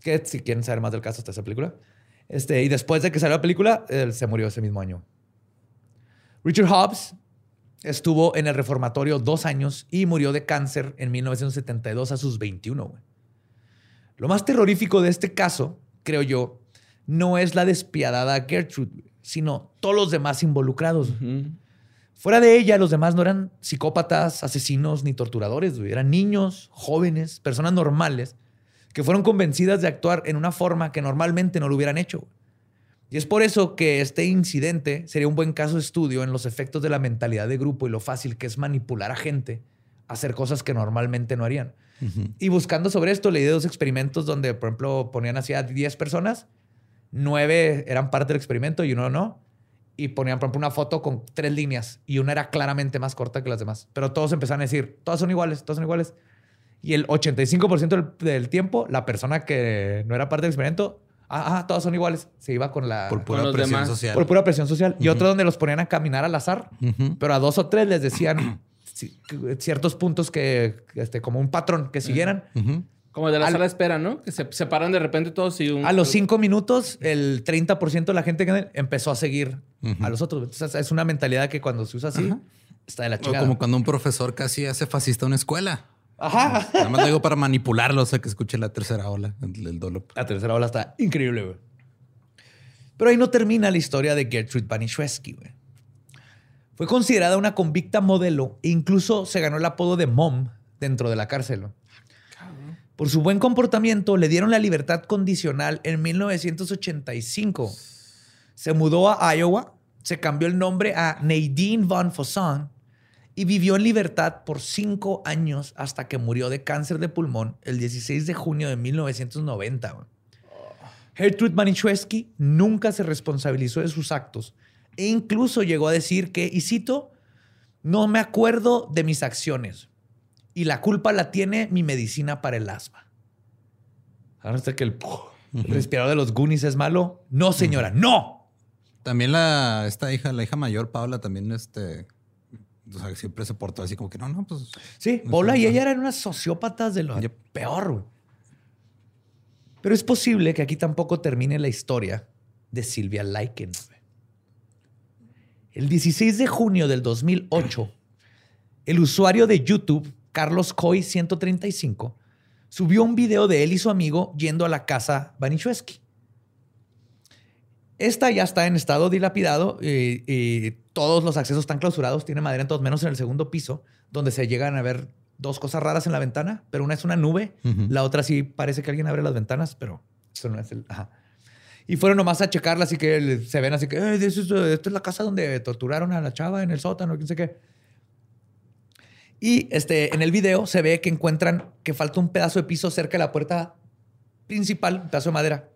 Que si quieren saber más del caso, está esa película. Este, y después de que salió la película, él se murió ese mismo año. Richard Hobbs estuvo en el reformatorio dos años y murió de cáncer en 1972 a sus 21. güey. Lo más terrorífico de este caso, creo yo, no es la despiadada Gertrude, sino todos los demás involucrados. Fuera de ella, los demás no eran psicópatas, asesinos ni torturadores, güey. Eran niños, jóvenes, personas normales que fueron convencidas de actuar en una forma que normalmente no lo hubieran hecho. güey. Y es por eso que este incidente sería un buen caso de estudio en los efectos de la mentalidad de grupo y lo fácil que es manipular a gente a hacer cosas que normalmente no harían. Y buscando sobre esto, leí de dos experimentos donde, por ejemplo, ponían así a 10 personas, nueve eran parte del experimento y uno no. Y ponían, por ejemplo, una foto con tres líneas y una era claramente más corta que las demás. Pero todos empezaron a decir, todas son iguales, todas son iguales. Y el 85% del, del tiempo, la persona que no era parte del experimento, ah, ah, todas son iguales, se iba con la... Por pura los presión demás. social. por pura presión social. Y otro donde los ponían a caminar al azar pero a dos o tres les decían ci- ciertos puntos que, este, como un patrón que siguieran. Como de la Al- sala de espera, ¿no? Que se separan de repente todos y un... A los cinco minutos, el 30% de la gente que empezó a seguir a los otros. Entonces, es una mentalidad que cuando se usa así, está de la O chingada. como cuando un profesor casi hace fascista una escuela. Ajá. Nada más lo digo para manipularlos a que escuche la tercera ola, el, el dolop. La tercera ola está increíble, güey. Pero ahí no termina la historia de Gertrude Banishewski, güey. Fue considerada una convicta modelo e incluso se ganó el apodo de Mom dentro de la cárcel. Por su buen comportamiento, le dieron la libertad condicional en 1985. Se mudó a Iowa, se cambió el nombre a Nadine Von Fosson y vivió en libertad por cinco años hasta que murió de cáncer de pulmón el 16 de junio de 1990. güey. Gertrude Manischewski nunca se responsabilizó de sus actos e incluso llegó a decir que, y cito, no me acuerdo de mis acciones y la culpa la tiene mi medicina para el asma. Ahora está que el, el respirador de los Goonies es malo. No, señora, no. También la, esta hija, la hija mayor, Paula, también este. O sea, siempre se portó así como que no, no, pues. Sí, Paula y ella eran unas sociópatas de lo peor. güey. Pero es posible que aquí tampoco termine la historia de Silvia güey. El 16 de junio del 2008, el usuario de YouTube, Carlos Coy 135, subió un video de él y su amigo yendo a la casa Baniszewski. Esta ya está en estado dilapidado y, y todos los accesos están clausurados, tiene madera en todos, menos en el segundo piso, donde se llegan a ver dos cosas raras en la ventana, pero una es una nube, la otra sí parece que alguien abre las ventanas, pero eso no es el... ajá. Y fueron nomás a checarla, así que se ven así que, "Eh, esta es la casa donde torturaron a la chava en el sótano, quién sé qué. Y este, en el video se ve que encuentran que falta un pedazo de piso cerca de la puerta principal, un pedazo de madera.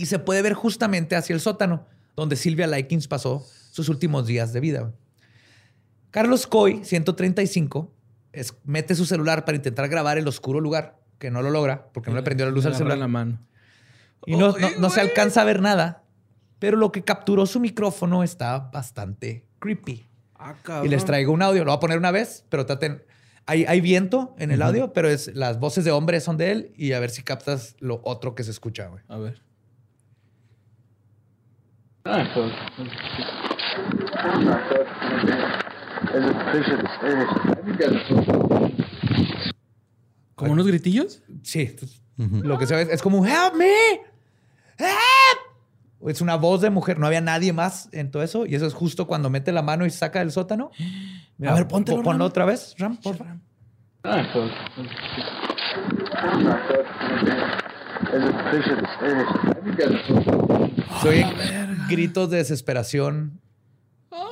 Y se puede ver justamente hacia el sótano, donde Silvia Likens pasó sus últimos días de vida. Carlos Coy, 135, es- mete su celular para intentar grabar el oscuro lugar, que no lo logra porque no le prendió la luz al celular. la mano. Y no, no- no se alcanza a ver nada, pero lo que capturó su micrófono está bastante creepy. Ah, Y les traigo un audio. Lo voy a poner una vez, pero traten. Hay, hay viento en el audio, pero es, las voces de hombres son de él y a ver si captas lo otro que se escucha, güey. A ver. ¿Como unos gritillos? Sí. Lo que se ve es, es como un help me. Help. Es una voz de mujer. No había nadie más en todo eso. Y eso es justo cuando mete la mano y saca del sótano. A ver, póntelo, pon- Ponlo Ram. otra vez, Ram, por favor. Se oyen gritos de desesperación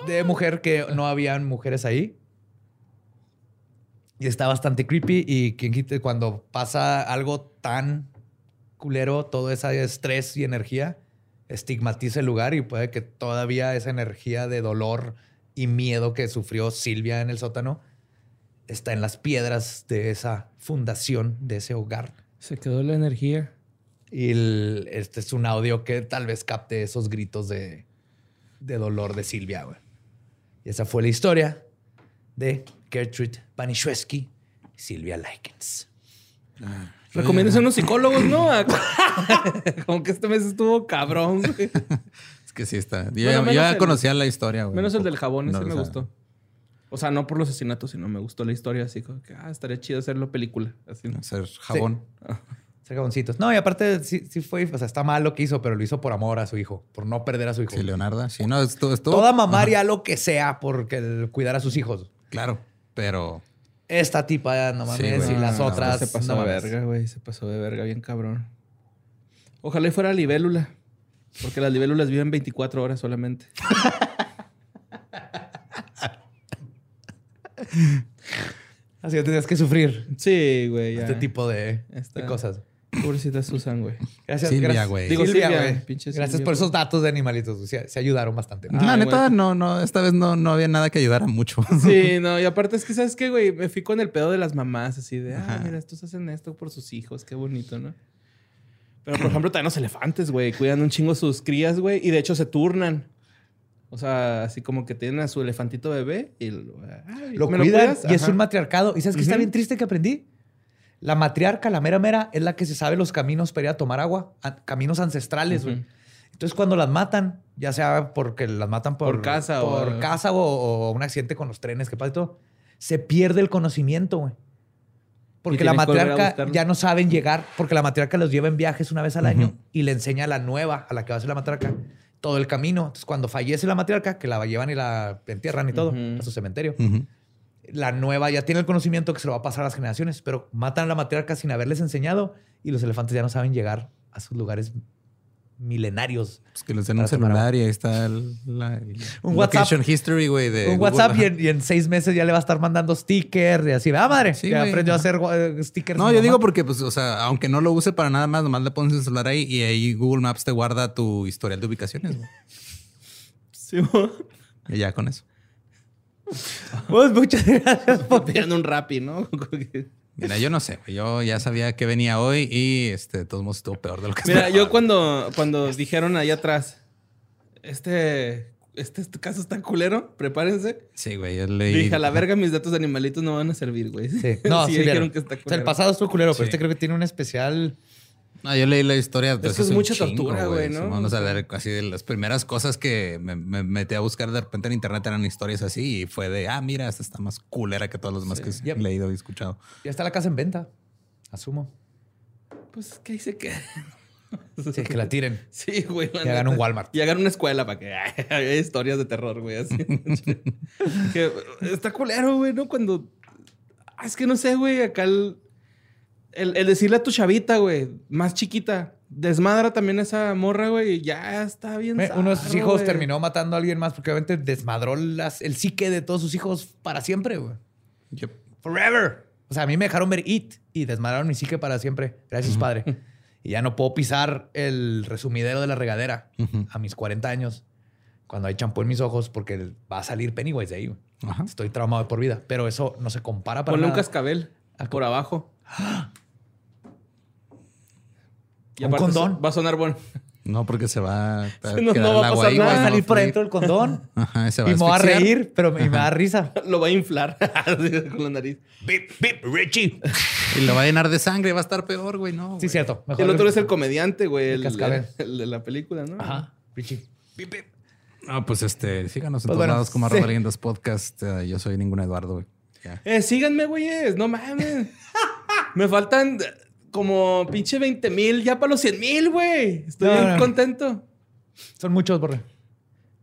de mujer que no habían mujeres ahí. Y está bastante creepy. Y quien quite cuando pasa algo tan culero, todo ese estrés y energía estigmatiza el lugar y puede que todavía esa energía de dolor y miedo que sufrió Silvia en el sótano está en las piedras de esa fundación, de ese hogar. Se quedó la energía. Y el- este es un audio que tal vez capte esos gritos de, de dolor de Silvia, güey. Y esa fue la historia de Gertrude Paniszewski y Silvia Likens. Recomiendas unos psicólogos, ¿no? Como que este mes estuvo cabrón, güey. Es que sí está. Yo, Bueno, ya- ya el- conocía la historia, güey. Menos el del jabón, ese No, me o sea, gustó. O sea, no por los asesinatos, sino me gustó la historia así como que, ah, estaría chido hacerlo película. Así, ¿no? Hacer jabón. Ser. No, y aparte sí, sí fue, o sea, está mal lo que hizo, pero lo hizo por amor a su hijo, por no perder a su hijo. Sí, Leonardo. Sí, no, esto, estuvo- Toda mamá haría lo que sea por cuidar a sus hijos. Claro, pero Esta tipa, no Sí, mames, y las Ah, otras. Se pasó no de mames. verga, güey. Se pasó de verga, bien cabrón. Ojalá y fuera libélula. Porque las libélulas viven 24 horas solamente. Así que tenías que sufrir Sí, güey. ya. este tipo de, de cosas. Pobrecita Susan, güey. Gracias, Silvia, gracias. güey. Digo, Silvia, Silvia, güey. Gracias Silvia, por esos datos de animalitos. güey. Se, se ayudaron bastante. la Ay, neta güey. no, no, esta vez no, no había nada que ayudara mucho. Sí, no, y aparte es que, ¿sabes qué, güey? Me fui con el pedo de las mamás, así de, ah, mira, estos hacen esto por sus hijos, qué bonito, ¿no? Pero, por ejemplo, también los elefantes, güey, cuidan un chingo sus crías, güey, y de hecho se turnan. O sea, así como que tienen a su elefantito bebé y lo, ay, Lo ¿me cuidan y es un matriarcado. ¿Y sabes qué está bien triste que aprendí? La matriarca, la mera mera, es la que se sabe los caminos para ir a tomar agua, a- caminos ancestrales, güey. Entonces, cuando las matan, ya sea porque las matan por, Por casa o- por casa o, o un accidente con los trenes, que pasa y todo, se pierde el conocimiento, güey. Porque la matriarca ya no saben llegar, porque la matriarca los lleva en viajes una vez al año y le enseña a la nueva, a la que va a ser la matriarca, todo el camino. Entonces, cuando fallece la matriarca, que la llevan y la entierran y todo a su cementerio. La nueva ya tiene el conocimiento que se lo va a pasar a las generaciones, pero matan a la matriarca sin haberles enseñado y los elefantes ya no saben llegar a sus lugares milenarios. Pues que les den un celular y ahí está el, la, el Un location WhatsApp. history, güey. de Un Google. WhatsApp y en, y en seis meses ya le va a estar mandando stickers y así. Ah, madre. Sí, aprendió a hacer eh, stickers. No, yo mamá. digo porque, pues, o sea, aunque no lo use para nada más, nomás le pones el celular ahí y ahí Google Maps te guarda tu historial de ubicaciones, güey. Sí. Y ya con eso. Pues muchas gracias por Pidiendo un rapi, ¿no? Mira, yo no sé, güey. Yo ya sabía que venía hoy y este, de todos modos estuvo peor de lo que Mira, yo cuando, cuando dijeron ahí atrás, este, este, este caso está culero, prepárense. Sí, güey, yo leí. Dije, a la verga, mis datos de animalitos no van a servir, güey. Sí. No, sí, dijeron vieron. que está O sea, el pasado estuvo culero, pero Sí. este creo que tiene un especial. No, yo leí la historia. que pues, es hace un mucha chingo, tortura, güey, ¿no? O sea, de- así de las primeras cosas que me, me metí a buscar de repente en internet eran historias así y fue de, ah, mira, esta está más culera que todos los demás que he Yep. leído y escuchado. Ya está la casa en venta. Asumo. Pues que ahí se queda. Sí, que la tiren. Sí, güey. Y hagan un Walmart. Y hagan una escuela para que ay, haya historias de terror, güey. Así. que está culero, güey, ¿no? Cuando. Ah, es que no sé, güey. Acá el, el, el decirle a tu chavita, güey, más chiquita, desmadra también esa morra, güey. y Ya está bien. Eh, Uno de sus hijos güey. terminó matando a alguien más porque obviamente desmadró las- el psique de todos sus hijos para siempre, güey. Yep. Forever. O sea, a mí me dejaron ver It y desmadraron mi psique para siempre. Gracias, padre. Y ya no puedo pisar el resumidero de la regadera Ujú. a mis 40 años cuando hay champú en mis ojos porque va a salir Pennywise de ahí. güey. Estoy traumado de por vida, pero eso no se compara para Ponle un nada. cascabel por abajo. Y Un condón. Va a sonar bueno. No, porque se va a Sí, no- no va el a pasar ahí, nada. Va a salir por dentro del condón Ajá, y se va y me voy a reír, pero me, y me da risa. Lo va a inflar con la nariz. Bip, bip, Richie. Y lo va a llenar de sangre, va a estar peor, güey, no. Sí, güey. cierto. Mejor El otro es el comediante, güey. El El, cascabel. el de la película, ¿no? Ajá, Richie. Bip, bip. No, pues este, síganos en Pues todos bueno, lados como sí. arroba leyendas podcast. Eh, yo soy ningún Eduardo, güey. Eh, síganme, güeyes. No mames. Me faltan como pinche 20 mil ya para los 100 mil, güey. Estoy No, bien no. contento. Son muchos, Borre.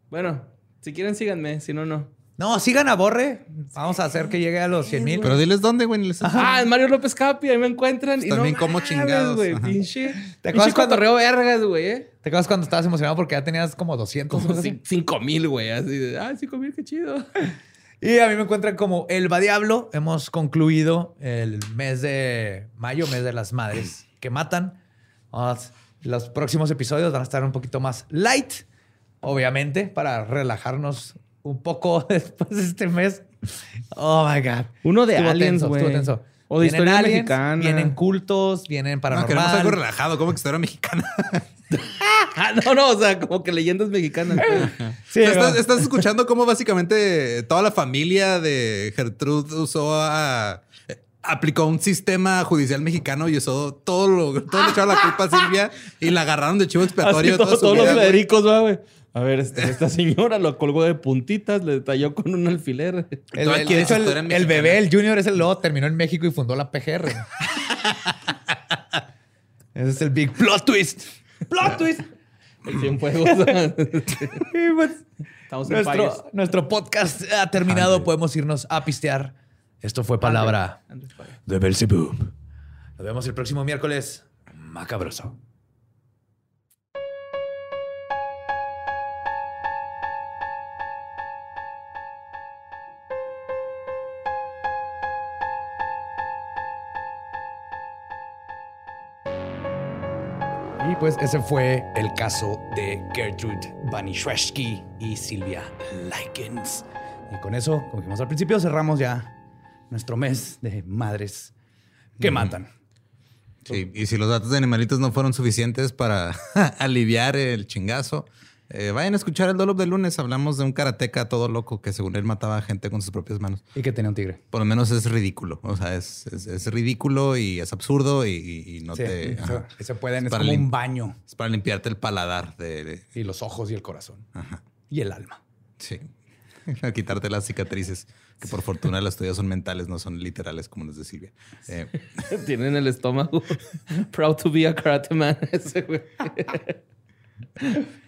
Bueno, si quieren, síganme. Si no, no. No, sigan a Borre. Vamos a hacer que llegue a los 100 mil. Pero diles dónde, güey. Ah, en Mario López Capi, ahí me encuentran. y También no como mames, chingados, güey. Pinche, ¿Te acuerdas cuando- cotorreo vergas, güey, eh. ¿Te acuerdas cuando estabas emocionado porque ya tenías como 200? o Como algo así? 5 mil, güey. Así de, ah, 5 mil, qué chido. Y a mí me encuentran como El Va Diablo. Hemos concluido el mes de mayo, mes de las madres que matan. Los próximos episodios van a estar un poquito más light, obviamente, para relajarnos un poco después de este mes. Oh my God. Uno de Estuvo aliens, tenso, estuvo tenso. O de Vienen historia aliens, mexicana. Vienen cultos, vienen No, paranormal. queremos algo relajado, como que historia mexicana. Ah, no, no, o sea, como que leyendas mexicanas. güey. Sí, O sea, estás, escuchando cómo básicamente toda la familia de Gertrude usó a... eh, Aplicó un sistema judicial mexicano y usó todo lo, todo le echaron la culpa a Silvia y la agarraron de chivo expiatorio. Así toda todo- su todos vida, los. Federicos, va, güey. A ver, este- esta señora lo colgó de puntitas, le detalló con un alfiler. El, el- de hecho, el- el, bebé, el Junior, es el luego terminó en México y fundó la PGR. Ese es el big plot twist. ¡Plot twist! El Cienfuegos. Y pues, Estamos en nuestro, nuestro podcast ha terminado. Podemos irnos a pistear. Esto fue palabra Antes payas. de Belzebub. Nos vemos el próximo miércoles. Macabroso. Y pues ese fue el caso de Gertrude Banishwesky y Silvia Likens. Y con eso, como dijimos al principio, cerramos ya nuestro mes de madres que matan. Sí, y si los datos de animalitos no fueron suficientes para aliviar el chingazo, eh, vayan a escuchar el Dolop de lunes. Hablamos de un karateca todo loco que según él mataba a gente con sus propias manos. Y que tenía un tigre. Por lo menos es ridículo. O sea, es, es- es ridículo y es absurdo y, no Sí, te... eso- se pueden, es como lim- un baño. Es para limpiarte el paladar de... de- Y los ojos y el corazón. ajá. Y el alma. Sí. A quitarte las cicatrices, que por fortuna las tuyas son mentales, no son literales como las de Silvia. Eh, Tienen el estómago. Proud to be a karate man. Ese, güey.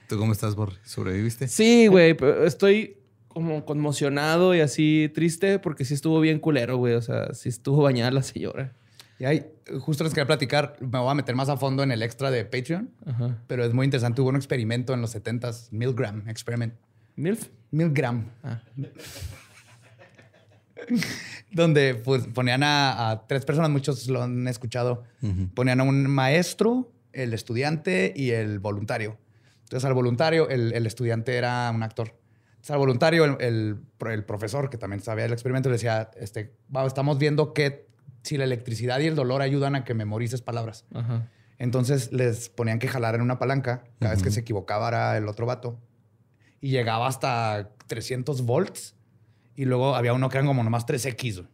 ¿Tú cómo estás, Borre? ¿Sobreviviste? Sí, güey, pero estoy como conmocionado y así triste porque sí estuvo bien culero, güey. O sea, sí estuvo bañada la señora. Y ahí, justo les quería platicar, me voy a meter más a fondo en el extra de Patreon, Ajá. pero es muy interesante. Hubo un experimento en los 70s, Milgram Experiment. ¿Milf? Milgram. Ah. donde pues, ponían a, a tres personas, muchos lo han escuchado. Ponían a un maestro, el estudiante y el voluntario. Entonces, al voluntario, el, el estudiante era un actor. Entonces, al voluntario, el, el- el profesor, que también sabía el experimento, le decía: este, "Va, Estamos viendo que si la electricidad y el dolor ayudan a que memorices palabras. Ajá. Entonces les ponían que jalar en una palanca cada vez que se equivocaba era el otro vato. Y llegaba hasta 300 volts. Y luego había uno que eran como nomás 3X. güey.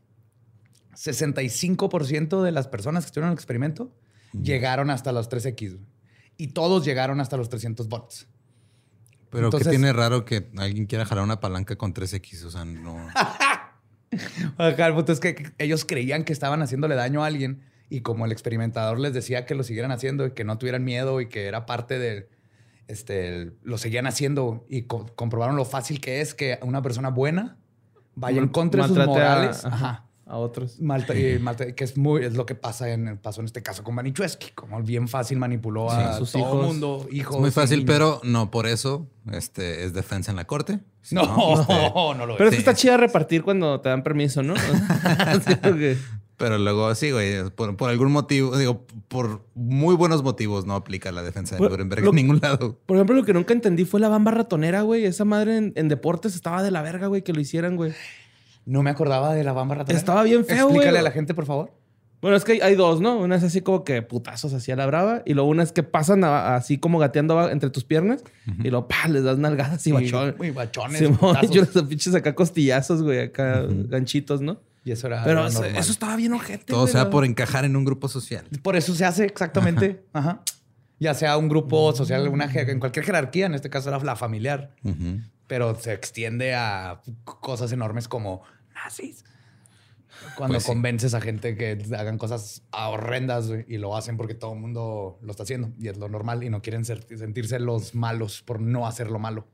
65% de las personas que estuvieron en el experimento llegaron hasta los 3X. Y todos llegaron hasta los 300 volts. Pero Entonces- ¿qué tiene raro que alguien quiera jalar una palanca con 3X? O sea, no. Ajá, el punto es que ellos creían que estaban haciéndole daño a alguien y como el experimentador les decía que lo siguieran haciendo y que no tuvieran miedo y que era parte de, este, el- lo seguían haciendo y co- comprobaron lo fácil que es que una persona buena vaya en contra de sus a- morales. ajá, Ajá. A otros. Malta- y malta- que es muy es lo que pasa en pasó en este caso con Manichueski, como bien fácil manipuló a Sí, sus todo hijos. mundo, hijos. Es muy fácil, pero no por eso este, es defensa en la corte. no, este, no lo Pero es es. que está chida repartir cuando te dan permiso, ¿no? Pero luego sí, güey, por, por algún motivo, digo, por muy buenos motivos no aplica la defensa de Nuremberg lo- en ningún lado. Por ejemplo, lo que nunca entendí fue la bamba ratonera, güey. Esa madre en, en deportes estaba de la verga, güey, que lo hicieran, güey. No me acordaba de la bamba ratonera. Estaba bien feo, güey. Explícale a la gente, por favor. Bueno, es que hay, hay dos, ¿no? Una es así como que putazos hacia la brava y luego una es que pasan a- así como gateando a- entre tus piernas y luego pa, les das nalgadas y bachón. Muy bachones. Putazos. yo les pinches acá costillazos, güey, acá ganchitos, ¿no? Y eso era Pero eso, estaba bien ojete. Todo güey, sea ¿no? por encajar en un grupo social. Por eso se hace exactamente. Ajá. Ya sea un grupo social, una, en cualquier jerarquía, en este caso era la familiar, Ujú. Pero se extiende a cosas enormes como nazis. Cuando Pues sí. convences a gente que hagan cosas horrendas y lo hacen porque todo el mundo lo está haciendo y es lo normal y no quieren ser- sentirse los malos por no hacer lo malo.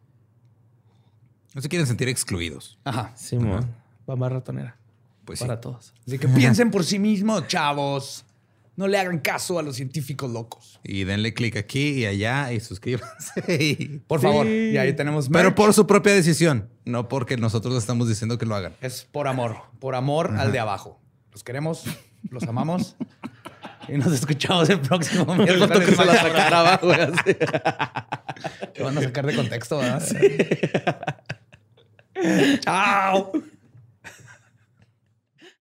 No se quieren sentir excluidos. Ajá. Simón, bamba ratonera. Pues sí. para todos. Así que piensen por sí mismos, chavos. No le hagan caso a los científicos locos. Y denle clic aquí y allá y suscríbanse. y- Por Sí. favor. Y ahí tenemos Pero por su propia decisión, no porque nosotros les estamos diciendo que lo hagan. Es por amor. Por amor al de abajo. Los queremos, los amamos. y nos escuchamos el próximo miércoles. Que se la sacara, así. Te van a sacar de contexto, ¿verdad? Chao.